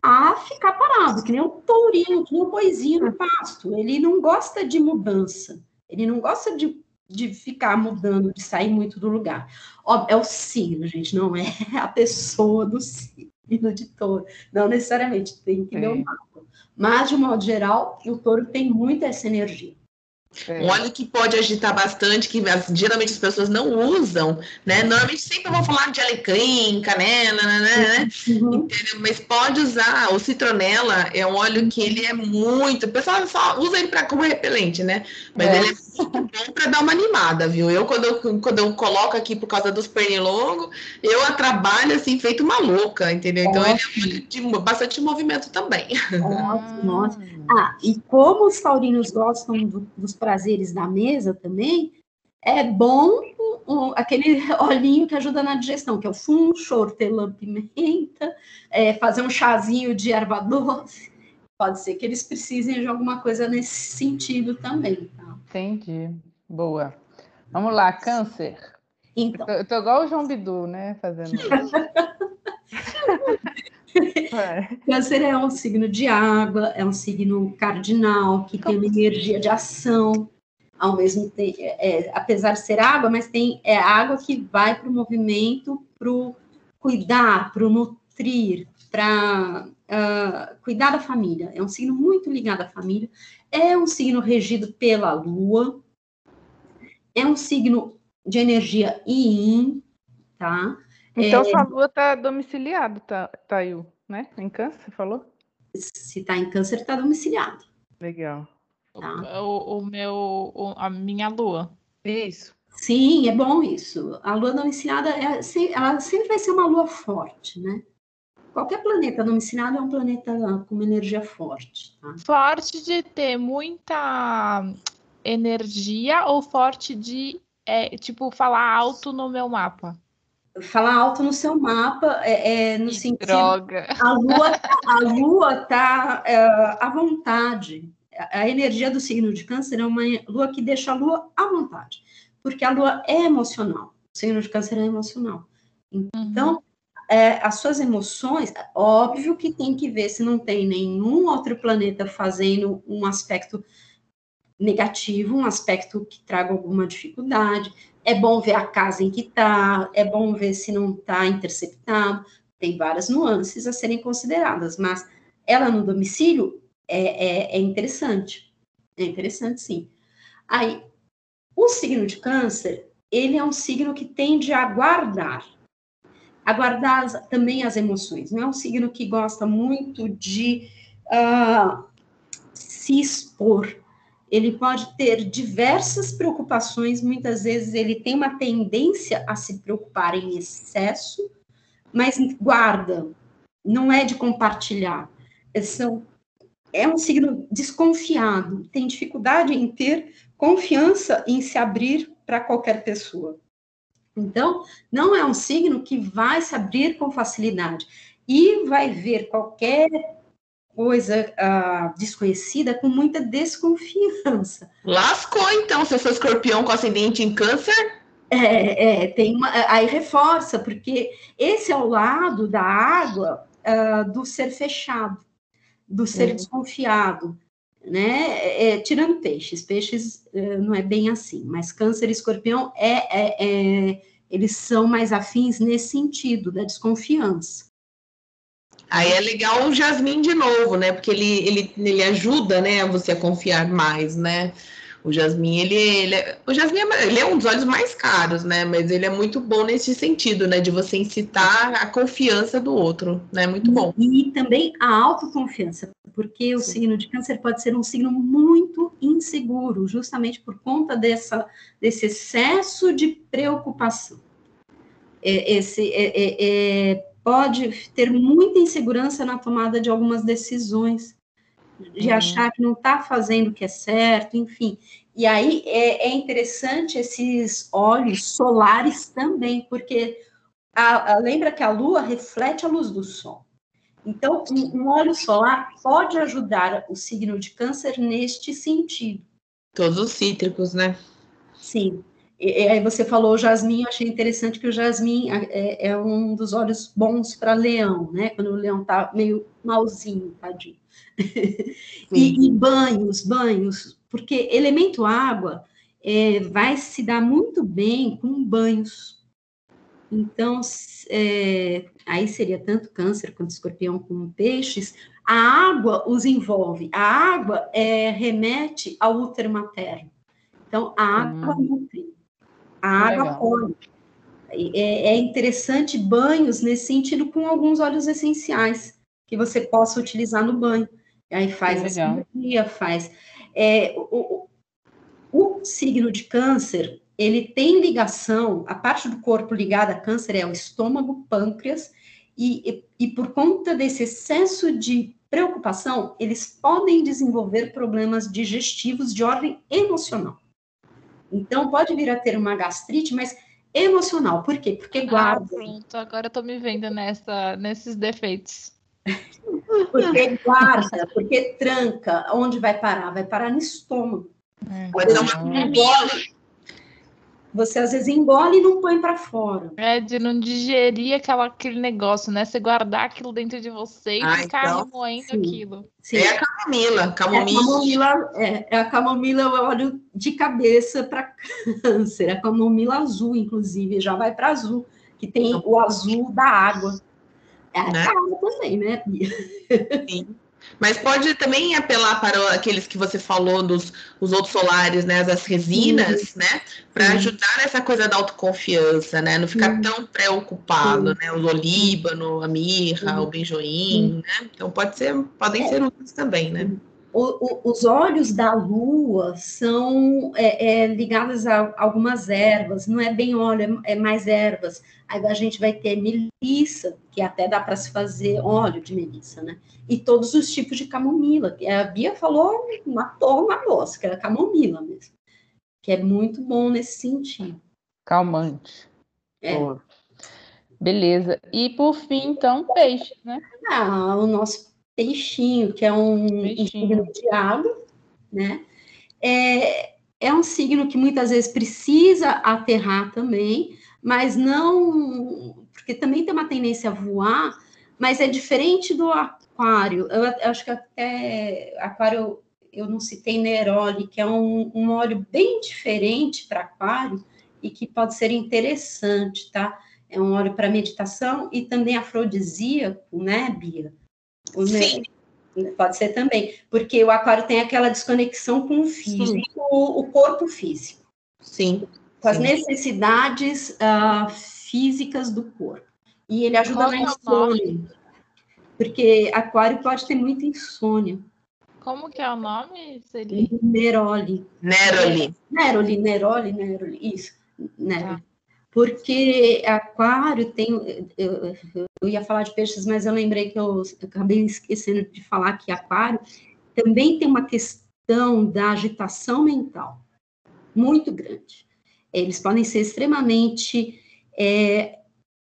a ficar parado, que nem o tourinho, que nem o boizinho no pasto. Ele não gosta de mudança, ele não gosta de, de ficar mudando, de sair muito do lugar. Ó, é o signo, gente, não é [LAUGHS] a pessoa do signo de touro. Não necessariamente, tem que ver o mapa. Mas, de um modo geral, o touro tem muito essa energia. É. Um óleo que pode agitar bastante, que geralmente as pessoas não usam, né? Normalmente sempre vão falar de alecrim, canela, né? né? Uhum. Mas pode usar. O citronela é um óleo que ele é muito. O pessoal só usa ele para como repelente, né? Mas é. ele é bom para dar uma animada, viu? Eu quando, eu, quando eu coloco aqui por causa dos pernilongos, eu a trabalho assim, feito uma louca, entendeu? Então ele é de bastante movimento também. Nossa, nossa. Ah, e como os taurinos gostam do, dos prazeres da mesa também, é bom um, aquele olhinho que ajuda na digestão, que é o funcho, hortelã, pimenta, é, fazer um chazinho de erva doce. Pode ser que eles precisem de alguma coisa nesse sentido também. Tá? Entendi. Boa. Vamos lá, câncer. Então. Eu tô, eu tô igual o João Bidu, né? Fazendo. [LAUGHS] Câncer é um signo de água, é um signo cardinal, que tem uma energia de ação, ao mesmo tempo, é, é, apesar de ser água, mas tem é água que vai para o movimento, para o cuidar, para o nutrir, para uh, cuidar da família. É um signo muito ligado à família. É um signo regido pela lua, é um signo de energia yin, tá? Então, é, sua lua está domiciliado, tá, Tail, né? Em câncer, você falou? Se está em câncer, está domiciliado. Legal. Tá? O, o, meu, o, a minha lua. Isso. Sim, é bom isso. A lua domiciliada, é, ela sempre vai ser uma lua forte, né? Qualquer planeta domiciliado é um planeta com uma energia forte. Tá? Forte de ter muita energia ou forte de, é, tipo, falar alto no meu mapa? falar alto no seu mapa é, é no que sentido droga. a lua a lua tá é, à vontade a energia do signo de câncer é uma lua que deixa a lua à vontade porque a lua é emocional o signo de câncer é emocional então uhum. É, as suas emoções óbvio que tem que ver se não tem nenhum outro planeta fazendo um aspecto negativo um aspecto que traga alguma dificuldade. É bom ver a casa em que está, é bom ver se não está interceptado, tem várias nuances a serem consideradas, mas ela no domicílio é, é, é interessante, é interessante sim. Aí, o signo de câncer, ele é um signo que tende a guardar, aguardar também as emoções, não é um signo que gosta muito de uh, se expor, ele pode ter diversas preocupações, muitas vezes ele tem uma tendência a se preocupar em excesso, mas guarda, não é de compartilhar. São, é um signo desconfiado, tem dificuldade em ter confiança em se abrir para qualquer pessoa. Então, não é um signo que vai se abrir com facilidade e vai ver qualquer coisa uh, desconhecida com muita desconfiança. Lascou, então, se eu sou escorpião com ascendente em câncer? É, é, tem uma, aí reforça, porque esse é o lado da água uh, do ser fechado, do ser uhum. desconfiado, né? É, é, tirando peixes, peixes uh, não é bem assim, mas câncer e escorpião é, é, é, eles são mais afins nesse sentido, da desconfiança. Aí é legal o Jasmine de novo, né? Porque ele, ele, ele ajuda, né, você a confiar mais, né? O Jasmine, ele, ele é, o Jasmine, é ele é um dos olhos mais caros, né? Mas ele é muito bom nesse sentido, né? De você incitar a confiança do outro, né? Muito bom. E, e também a autoconfiança, porque o Sim. signo de câncer pode ser um signo muito inseguro, justamente por conta dessa, desse excesso de preocupação. É, esse, é, é, é pode ter muita insegurança na tomada de algumas decisões, de uhum. achar que não está fazendo o que é certo, enfim. E aí é, é interessante esses olhos solares também, porque a, a, lembra que a Lua reflete a luz do Sol. Então, um, um óleo solar pode ajudar o signo de câncer neste sentido. Todos os cítricos, né? Sim. E, aí você falou o jasmim, eu achei interessante que o jasmim é, é um dos olhos bons para leão, né? Quando o leão tá meio malzinho, tadinho. [LAUGHS] e, e, banhos, banhos, porque elemento água é, vai se dar muito bem com banhos. Então, é, aí seria tanto câncer quanto escorpião com peixes. A água os envolve. A água é, remete ao útero materno. Então, a água hum. A água pode. É, é interessante banhos nesse sentido com alguns óleos essenciais que você possa utilizar no banho. Aí faz a cirurgia, faz. É, o, o, o signo de câncer, ele tem ligação, a parte do corpo ligada a câncer é o estômago, pâncreas, e, e, e, por conta desse excesso de preocupação, eles podem desenvolver problemas digestivos de ordem emocional. Então, pode vir a ter uma gastrite, mas emocional. Por quê? Porque ah, guarda. Ah, pronto, agora eu tô me vendo nessa, nesses defeitos. [LAUGHS] porque guarda, porque tranca. Onde vai parar? Vai parar no estômago. Pode dar uma você às vezes engole e não põe para fora. É, de não digerir aquela, aquele negócio, né? Você guardar aquilo dentro de você e ah, ficar então, remoendo sim, aquilo. Sim. É a camomila. camomila. É a camomila, é, é a camomila eu olho de cabeça para câncer. A camomila azul, inclusive, já vai para azul, que tem o azul da água. É a né? água também, né, Pia? Sim. Mas pode também apelar para aqueles que você falou dos os outros solares, né, as resinas, uhum. né, para ajudar nessa coisa da autoconfiança, né, não ficar uhum. tão preocupado, né, o olíbano, a mirra, o benjoim, né, então pode ser, podem é. ser úteis também, né. O, o, os olhos da lua são é, é, ligados a algumas ervas, não é bem óleo, é, é mais ervas. Aí a gente vai ter melissa, que até dá para se fazer óleo de melissa, né? E todos os tipos de camomila. A Bia falou, matou uma moça, que era camomila mesmo. Que é muito bom nesse sentido. Calmante. É. Beleza. E por fim, então, peixe, né? Ah, o nosso peixinho, que é um, um signo de água, né? É, é um signo que muitas vezes precisa aterrar também, mas não. Porque também tem uma tendência a voar, mas é diferente do aquário. Eu, eu acho que até aquário eu não citei Neroli, que é um, um óleo bem diferente para aquário e que pode ser interessante, tá? É um óleo para meditação e também afrodisíaco, né, Bia? Sim. Pode ser também, porque o aquário tem aquela desconexão com o físico, o, o corpo físico. Sim. Com as necessidades uh, físicas do corpo. E ele ajuda Qual na é insônia. Porque aquário pode ter muita insônia. Como que é o nome? Seria? Neroli. Neroli. Neroli, Neroli, Neroli, isso. Neroli. Tá porque aquário tem. Eu, eu, ia falar de peixes, mas eu lembrei que eu, eu acabei esquecendo de falar que aquário também tem uma questão da agitação mental muito grande. Eles podem ser extremamente é,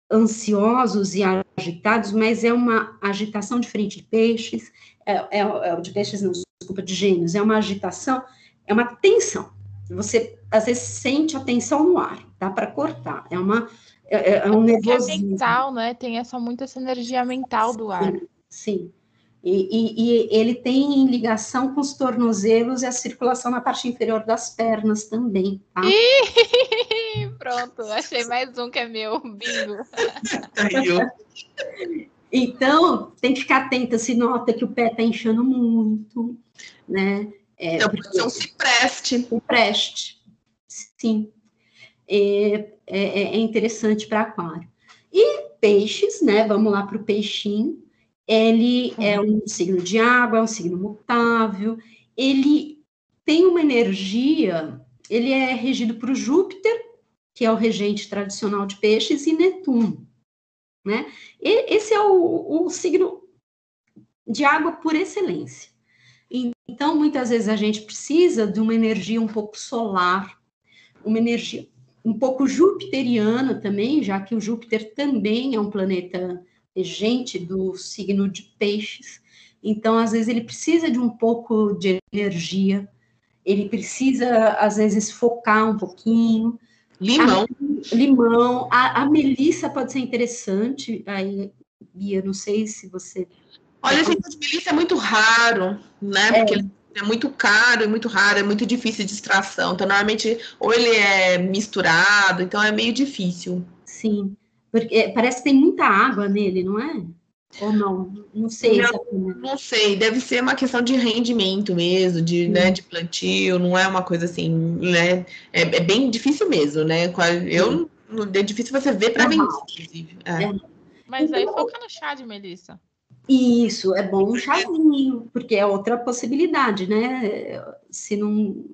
ansiosos e agitados, mas é uma agitação diferente de peixes, é, é, é de peixes, não, desculpa, de gêmeos, é uma agitação, é uma tensão. Você às vezes sente a tensão no ar, dá para cortar. É uma é, é, é um nervosismo. É mental, né? Tem essa muito essa energia mental do ar. Sim. sim. E, e, e, ele tem ligação com os tornozelos e a circulação na parte inferior das pernas também, tá? [LAUGHS] Pronto, achei mais um que é meu, bingo. então, tem que ficar atenta se nota que o pé tá inchando muito, né? É, então, porque se preste. Se preste, sim. É, é, é interessante para aquário. E peixes, né? Vamos lá para o peixinho. Ele é um signo de água, é um signo mutável. Ele tem uma energia, ele é regido por Júpiter, que é o regente tradicional de peixes, e Netuno. Né? E, esse é o, o signo de água por excelência. Então, muitas vezes a gente precisa de uma energia um pouco solar, uma energia um pouco jupiteriana também, já que o Júpiter também é um planeta regente do signo de peixes. Então, às vezes, ele precisa de um pouco de energia, ele precisa, às vezes, focar um pouquinho. Limão. A, limão. A, a melissa pode ser interessante. Aí, Bia, não sei se você Olha, esse tipo de milícia é muito raro, né? É. Porque ele é muito caro e muito raro, é muito difícil de extração. Então, normalmente, ou ele é misturado, então é meio difícil. Sim, porque parece que tem muita água nele, não é? Ou não? Não sei. Não, não sei, deve ser uma questão de rendimento mesmo, de, né, de plantio, não é uma coisa assim, né? É, é bem difícil mesmo, né? Eu, é difícil você ver para vender, inclusive. É. É. Mas aí foca no chá de melissa. Isso, é bom um chazinho, porque é outra possibilidade, né? Se não.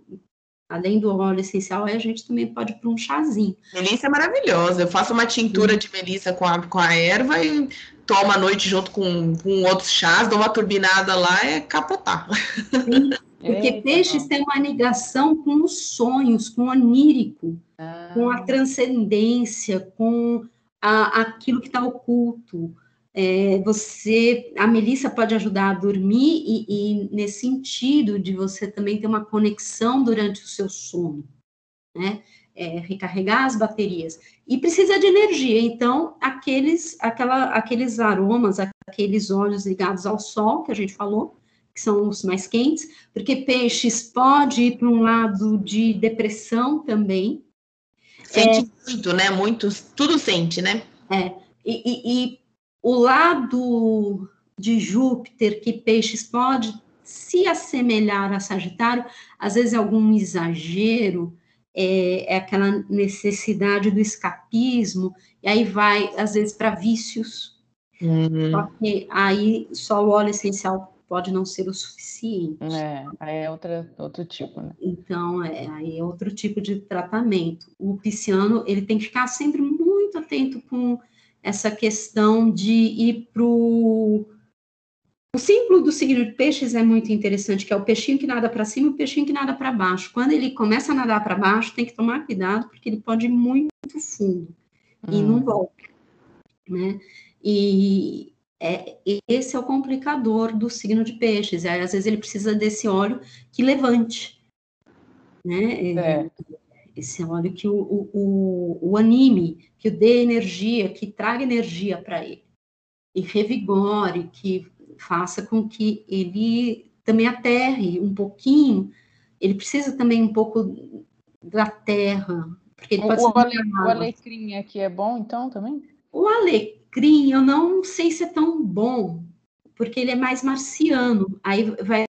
Além do óleo essencial, a gente também pode ir para um chazinho. Melissa é maravilhosa. Eu faço uma tintura Sim. de melissa com a, com a erva e tomo à noite junto com, com outros chás, dou uma turbinada lá é capotar. Sim, [LAUGHS] porque Eita, peixes têm uma ligação com os sonhos, com o onírico, ah. com a transcendência, com a, aquilo que está oculto. É, você, a Melissa pode ajudar a dormir e, e, nesse sentido de você também ter uma conexão durante o seu sono, né? É, recarregar as baterias e precisa de energia. Então, aqueles, aquela, aqueles aromas, aqueles óleos ligados ao sol que a gente falou, que são os mais quentes, porque peixes pode ir para um lado de depressão também. Sente é, muito, né? Muito, tudo sente, né? É. E, e, e o lado de Júpiter que Peixes pode se assemelhar a Sagitário, às vezes algum exagero, é, é aquela necessidade do escapismo, e aí vai, às vezes, para vícios, uhum. porque aí só o óleo essencial pode não ser o suficiente. É, aí é outra, outro tipo, né? Então, é, aí é outro tipo de tratamento. O pisciano, ele tem que ficar sempre muito atento com essa questão de ir para o o símbolo do signo de peixes é muito interessante, que é o peixinho que nada para cima e o peixinho que nada para baixo. Quando ele começa a nadar para baixo, tem que tomar cuidado, porque ele pode ir muito fundo e não hum. volta. Né? E é, esse é o complicador do signo de peixes. É, às vezes ele precisa desse óleo que levante. Né? É. Esse óleo que o, o, o anime, que o dê energia, que traga energia para ele. E revigore, que faça com que ele também aterre um pouquinho, ele precisa também um pouco da terra, porque ele pode o, ale, o alecrim aqui é bom, então, também? O alecrim, eu não sei se é tão bom, porque ele é mais marciano, aí vai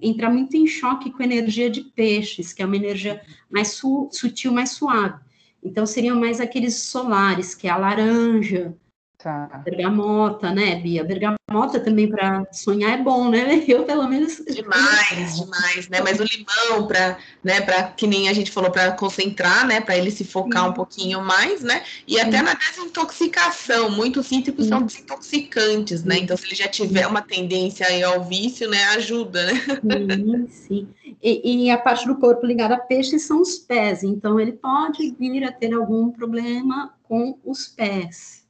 entrar muito em choque com a energia de peixes, que é uma energia mais su, sutil, mais suave. Então, seriam mais aqueles solares, que é a laranja, Tá. Bergamota, né, Bia? Bergamota também para sonhar é bom, né? [LAUGHS] Eu, pelo menos. [LAUGHS] Demais, demais, né? Mas o limão, para, né, para que nem a gente falou, para concentrar, né? Para ele se focar Sim. um pouquinho mais, né? E Sim. até na desintoxicação. Muitos cítricos Sim. são desintoxicantes, né? Então, se ele já tiver uma tendência aí ao vício, né? Ajuda, né? [LAUGHS] Sim, sim. E, e a parte do corpo ligada a peixe são os pés. Então, ele pode vir a ter algum problema com os pés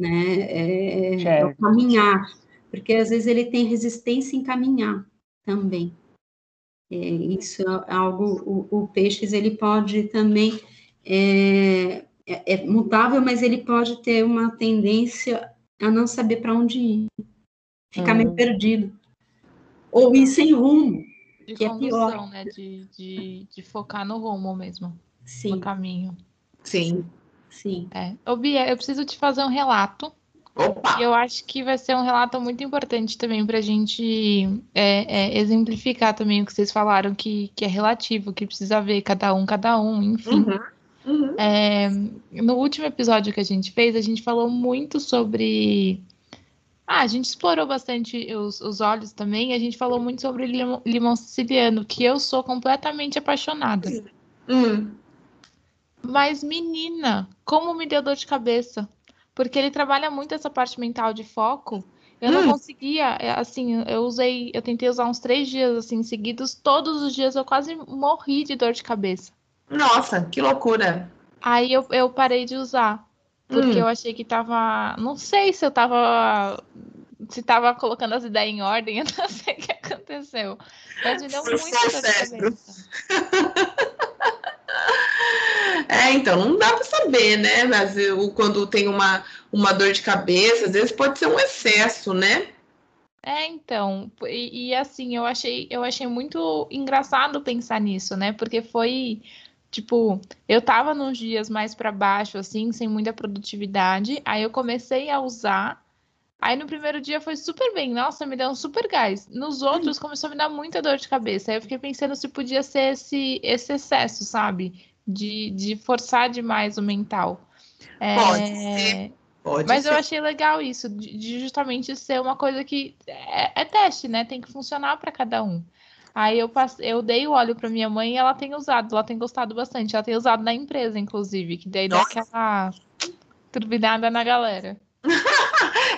né? É, é caminhar, porque às vezes ele tem resistência em caminhar também. É, isso é algo, o, o peixes ele pode também é, é, é, mutável, mas ele pode ter uma tendência a não saber para onde ir, ficar hum. meio perdido, ou ir sem rumo, de que condução, é pior. Né? De, de, de focar no rumo mesmo, Sim. no caminho. Sim. Sim. É. Ô, Bia, eu preciso te fazer um relato. Opa. Eu acho que vai ser um relato muito importante também para a gente é, é, exemplificar também o que vocês falaram, que, que é relativo, que precisa ver cada um, cada um, enfim. Uhum. Uhum. É, no último episódio que a gente fez, a gente falou muito sobre. Ah, a gente explorou bastante os, os olhos também, a gente falou muito sobre limão, limão siciliano, que eu sou completamente apaixonada. Uhum. Mas, menina, como me deu dor de cabeça. Porque ele trabalha muito essa parte mental de foco. Eu hum. não conseguia, é, assim, eu usei, eu tentei usar uns três dias, assim, seguidos. Todos os dias eu quase morri de dor de cabeça. Nossa, que loucura. Aí eu, eu parei de usar. Porque hum. eu achei que tava. Não sei se eu tava. Se tava colocando as ideias em ordem, [LAUGHS] eu não sei o que aconteceu. Mas me deu muito dor de cabeça. [LAUGHS] É, então, não dá para saber, né? Mas quando tem uma, uma dor de cabeça, às vezes pode ser um excesso, né? É, então, e, e, assim, eu achei, eu achei muito engraçado pensar nisso, né? Porque foi, tipo, eu tava nos dias mais para baixo, assim, sem muita produtividade, aí eu comecei a usar, aí no primeiro dia foi super bem, nossa, me deu um super gás. Nos outros começou a me dar muita dor de cabeça, aí eu fiquei pensando se podia ser esse, esse excesso, sabe? de, de forçar demais o mental. É, Pode ser. Pode mas ser. eu achei legal isso, de, justamente ser uma coisa que é, é teste, né? Tem que funcionar para cada um. Aí eu, passei, eu dei o óleo para minha mãe e ela tem usado, ela tem gostado bastante. Ela tem usado na empresa, inclusive, que daí Nossa. dá aquela turbinada na galera.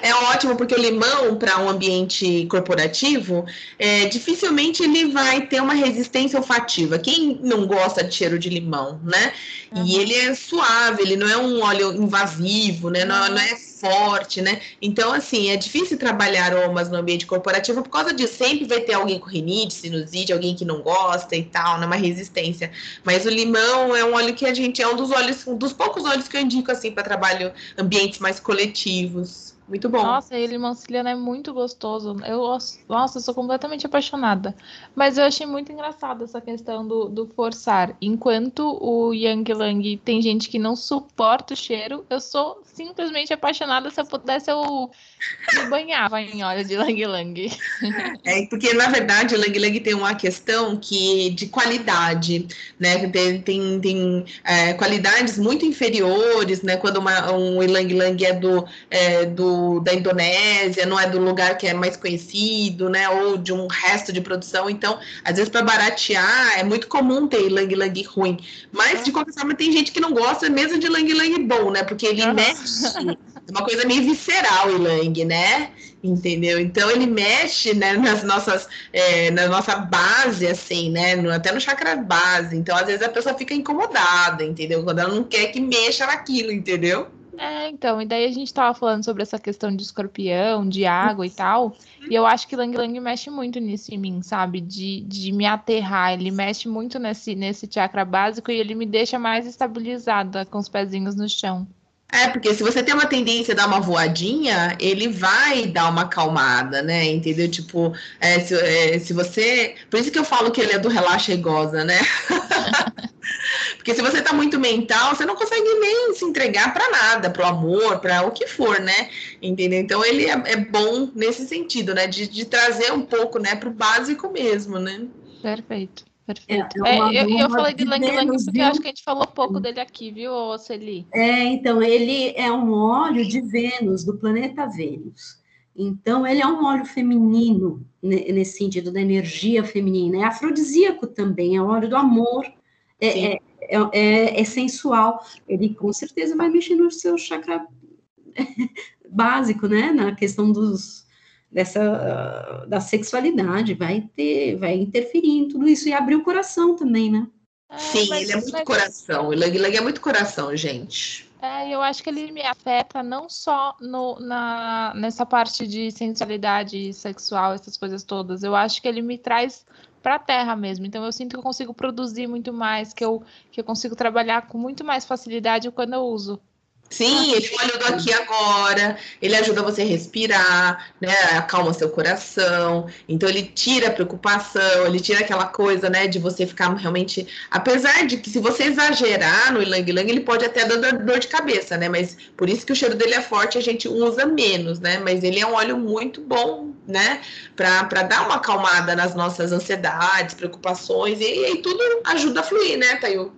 É ótimo porque o limão para um ambiente corporativo é, dificilmente ele vai ter uma resistência olfativa. Quem não gosta de cheiro de limão, né? Uhum. E ele é suave, ele não é um óleo invasivo, né? Não, não é forte, né? Então, assim, é difícil trabalhar aromas no ambiente corporativo por causa disso. Sempre vai ter alguém com rinite, sinusite, alguém que não gosta e tal, né? Uma resistência. Mas o limão é um óleo que a gente é um dos óleos, um dos poucos óleos que eu indico assim para trabalho ambientes mais coletivos. Muito bom. Nossa, e limão siciliano é muito gostoso. Eu, nossa, eu sou completamente apaixonada. Mas eu achei muito engraçado essa questão do, do forçar. Enquanto o Yang Lang tem gente que não suporta o cheiro, eu sou simplesmente apaixonada. Se eu pudesse, eu me banhava em óleo de Lang Lang. É, porque, na verdade, o Lang Lang tem uma questão que de qualidade, né? Tem, tem, tem é, qualidades muito inferiores, né? Quando uma, um Lang Lang é do, é, do da Indonésia, não é do lugar que é mais conhecido, né? Ou de um resto de produção. Então, às vezes, para baratear, é muito comum ter lang lang ruim. Mas, de qualquer forma, tem gente que não gosta mesmo de lang lang bom, né? Porque ele mexe. É uma coisa meio visceral, o Ilang, né? Entendeu? Então ele mexe né, nas nossas, é, na nossa base, assim, né? No, até no chakra base. Então, às vezes, a pessoa fica incomodada, entendeu? Quando ela não quer que mexa naquilo, entendeu? É, então, e daí a gente tava falando sobre essa questão de escorpião, de água e tal, e eu acho que Lang Lang mexe muito nisso em mim, sabe? De, de me aterrar, ele mexe muito nesse, nesse chakra básico e ele me deixa mais estabilizada com os pezinhos no chão. É, porque se você tem uma tendência a dar uma voadinha, ele vai dar uma acalmada, né? Entendeu? Tipo, é, se, é, se você. Por isso que eu falo que ele é do relaxa e goza, né? [LAUGHS] porque se você tá muito mental, você não consegue nem se entregar para nada, para o amor, para o que for, né? Entendeu? Então ele é, é bom nesse sentido, né? De, de trazer um pouco, né, para o básico mesmo, né? Perfeito. Perfeito. É, é eu, eu falei de Lang Lang porque acho que a gente falou pouco dele aqui, viu, Celi? É, então, ele é um óleo de Vênus, do planeta Vênus. Então, ele é um óleo feminino, nesse sentido, da energia feminina. É afrodisíaco também, é óleo do amor, é, é, é, é, sensual. Ele, com certeza, vai mexer no seu chakra [LAUGHS] básico, né? Na questão dos dessa da sexualidade, vai ter, vai interferir em tudo isso e abrir o coração também, né? É, Sim, ele é muito coração. O Lang Lang é muito coração, gente. É, eu acho que ele me afeta não só no, na, nessa parte de sensualidade sexual, essas coisas todas. Eu acho que ele me traz para a terra mesmo. Então eu sinto que eu consigo produzir muito mais, que eu, que eu consigo trabalhar com muito mais facilidade quando eu uso. Sim, ele olha do aqui agora, ele ajuda você a respirar, né? Acalma seu coração. Então ele tira a preocupação, ele tira aquela coisa, né, de você ficar realmente. Apesar de que se você exagerar no ilang ilang, ele pode até dar dor de cabeça, né? Mas por isso que o cheiro dele é forte, a gente usa menos, né? Mas ele é um óleo muito bom, né? Para dar uma acalmada nas nossas ansiedades, preocupações, e, e tudo ajuda a fluir, né, Tayo?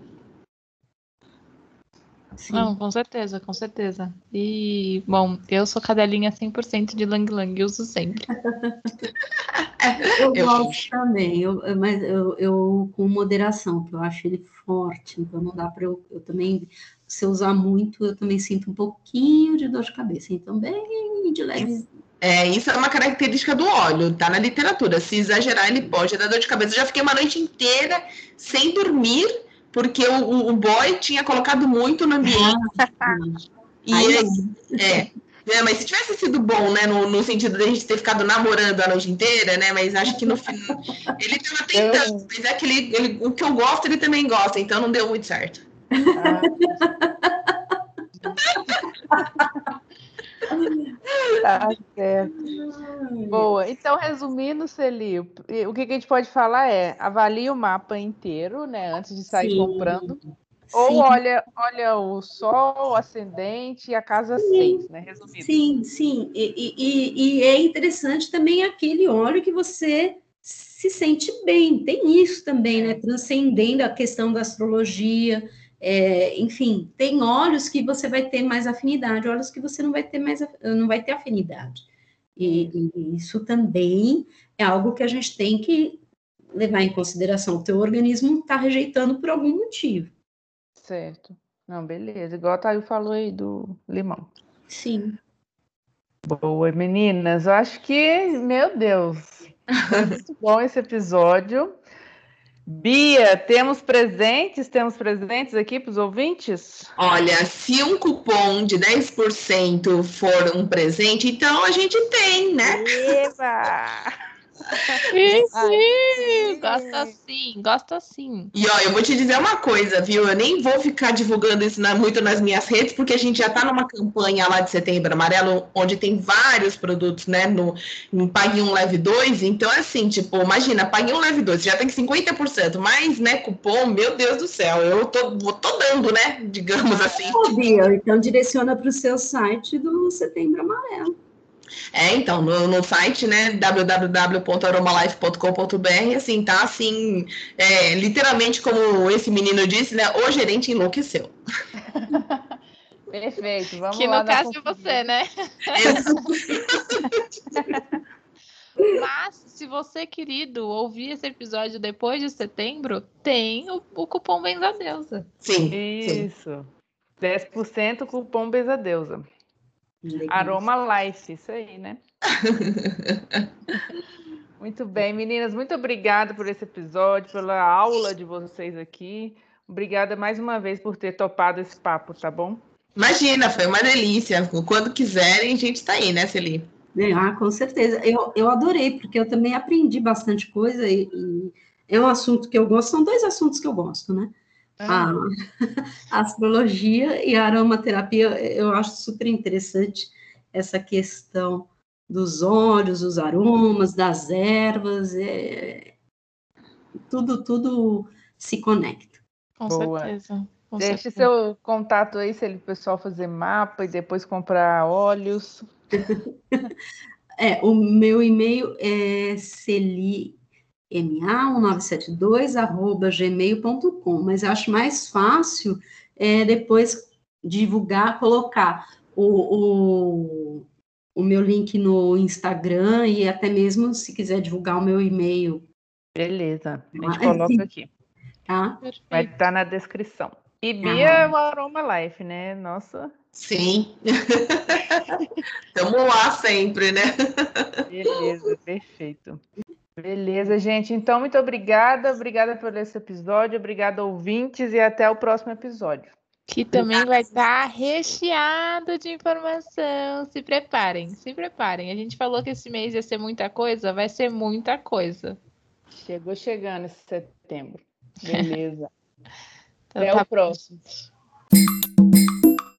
Sim. Não, com certeza, com certeza. E, bom, eu sou cadelinha 100% de Lang Lang, uso sempre. [LAUGHS] eu, eu gosto também, eu, mas eu, eu, com moderação, porque eu acho ele forte, então não dá para eu, eu também, se eu usar muito, eu também sinto um pouquinho de dor de cabeça, então bem de leve. É, isso é uma característica do óleo, tá na literatura. Se exagerar, ele pode dar dor de cabeça. Eu já fiquei uma noite inteira sem dormir porque o, o boy tinha colocado muito no ambiente. [LAUGHS] e aí, é, é, mas se tivesse sido bom, né, no, no sentido de a gente ter ficado namorando a noite inteira, né, mas acho que no final ele estava tentando, mas é que ele, ele, o que eu gosto ele também gosta, então não deu muito certo. Ah. [LAUGHS] Tá certo. Boa. Então, resumindo, Celi, o que, a gente pode falar é avalie o mapa inteiro, né? Antes de sair Sim. comprando. Ou sim. olha, olha o Sol, o ascendente e a casa 6, né? Resumindo. Sim, sim. E, e, e, é interessante também aquele óleo que você se sente bem. Tem isso também, né? Transcendendo a questão da astrologia. É, enfim, tem óleos que você vai ter mais afinidade, óleos que você não vai ter mais, não vai ter afinidade. E, e isso também é algo que a gente tem que levar em consideração. O teu organismo está rejeitando por algum motivo. Certo. Não, beleza. Igual a Thayu falou aí do limão. Sim. Boa, meninas. Eu acho que, meu Deus, muito bom esse episódio. Bia, temos presentes? Temos presentes aqui para os ouvintes? Olha, se um cupom de 10% for um presente, então a gente tem, né? Eba! [LAUGHS] Sim, sim, gosta sim, gosta sim. E ó, eu vou te dizer uma coisa, viu? Eu nem vou ficar divulgando isso na, muito nas minhas redes, porque a gente já tá numa campanha lá de Setembro Amarelo, onde tem vários produtos, né? No, no Pague um Leve 2. Então, é assim, tipo, imagina, Pague um Leve 2, já tem 50%, mais, né, cupom, meu Deus do céu, eu tô, tô dando, né? Digamos assim. Bia, então direciona para o seu site do Setembro Amarelo. É, então, no, no site, né, www.aromalife.com.br, assim, tá assim, é, literalmente como esse menino disse, né, o gerente enlouqueceu. [LAUGHS] Perfeito, vamos que lá. no caso é você, né? [LAUGHS] Mas, se você, querido, ouvir esse episódio depois de setembro, tem o, o cupom Benza Deusa. Sim, sim. Isso. 10% cupom Aroma Life, isso aí, né? [LAUGHS] muito bem, meninas, muito obrigada por esse episódio, pela aula de vocês aqui. Obrigada mais uma vez por ter topado esse papo, tá bom? Imagina, foi uma delícia. Quando quiserem, a gente está aí, né, Celi? Ah, com certeza. Eu, eu adorei, porque eu também aprendi bastante coisa e, e é um assunto que eu gosto, são dois assuntos que eu gosto, né? A ah. astrologia e a aromaterapia, eu acho super interessante essa questão dos olhos, dos aromas, das ervas, é... tudo, tudo se conecta. Com Boa. certeza. Deixe seu contato aí, se ele pessoal fazer mapa e depois comprar óleos. [LAUGHS] é, o meu e-mail é celi, ma1972@gmail.com, mas eu acho mais fácil é, depois divulgar, colocar o, o, o, meu link no Instagram e até mesmo se quiser divulgar o meu e-mail. Beleza, a gente coloca aqui. Tá? Vai estar tá na descrição. E tá. Bia ah. é o Aroma Life, né? Nossa. Sim. [LAUGHS] Estamos lá sempre, né? Beleza, perfeito. Beleza, gente. Então, muito obrigada. Obrigada por esse episódio. Obrigada, ouvintes, e até o próximo episódio. Que também vai estar recheado de informação. Se preparem, se preparem. A gente falou que esse mês ia ser muita coisa, vai ser muita coisa. Chegou chegando esse setembro. [LAUGHS] Beleza. Então, até tá o próximo.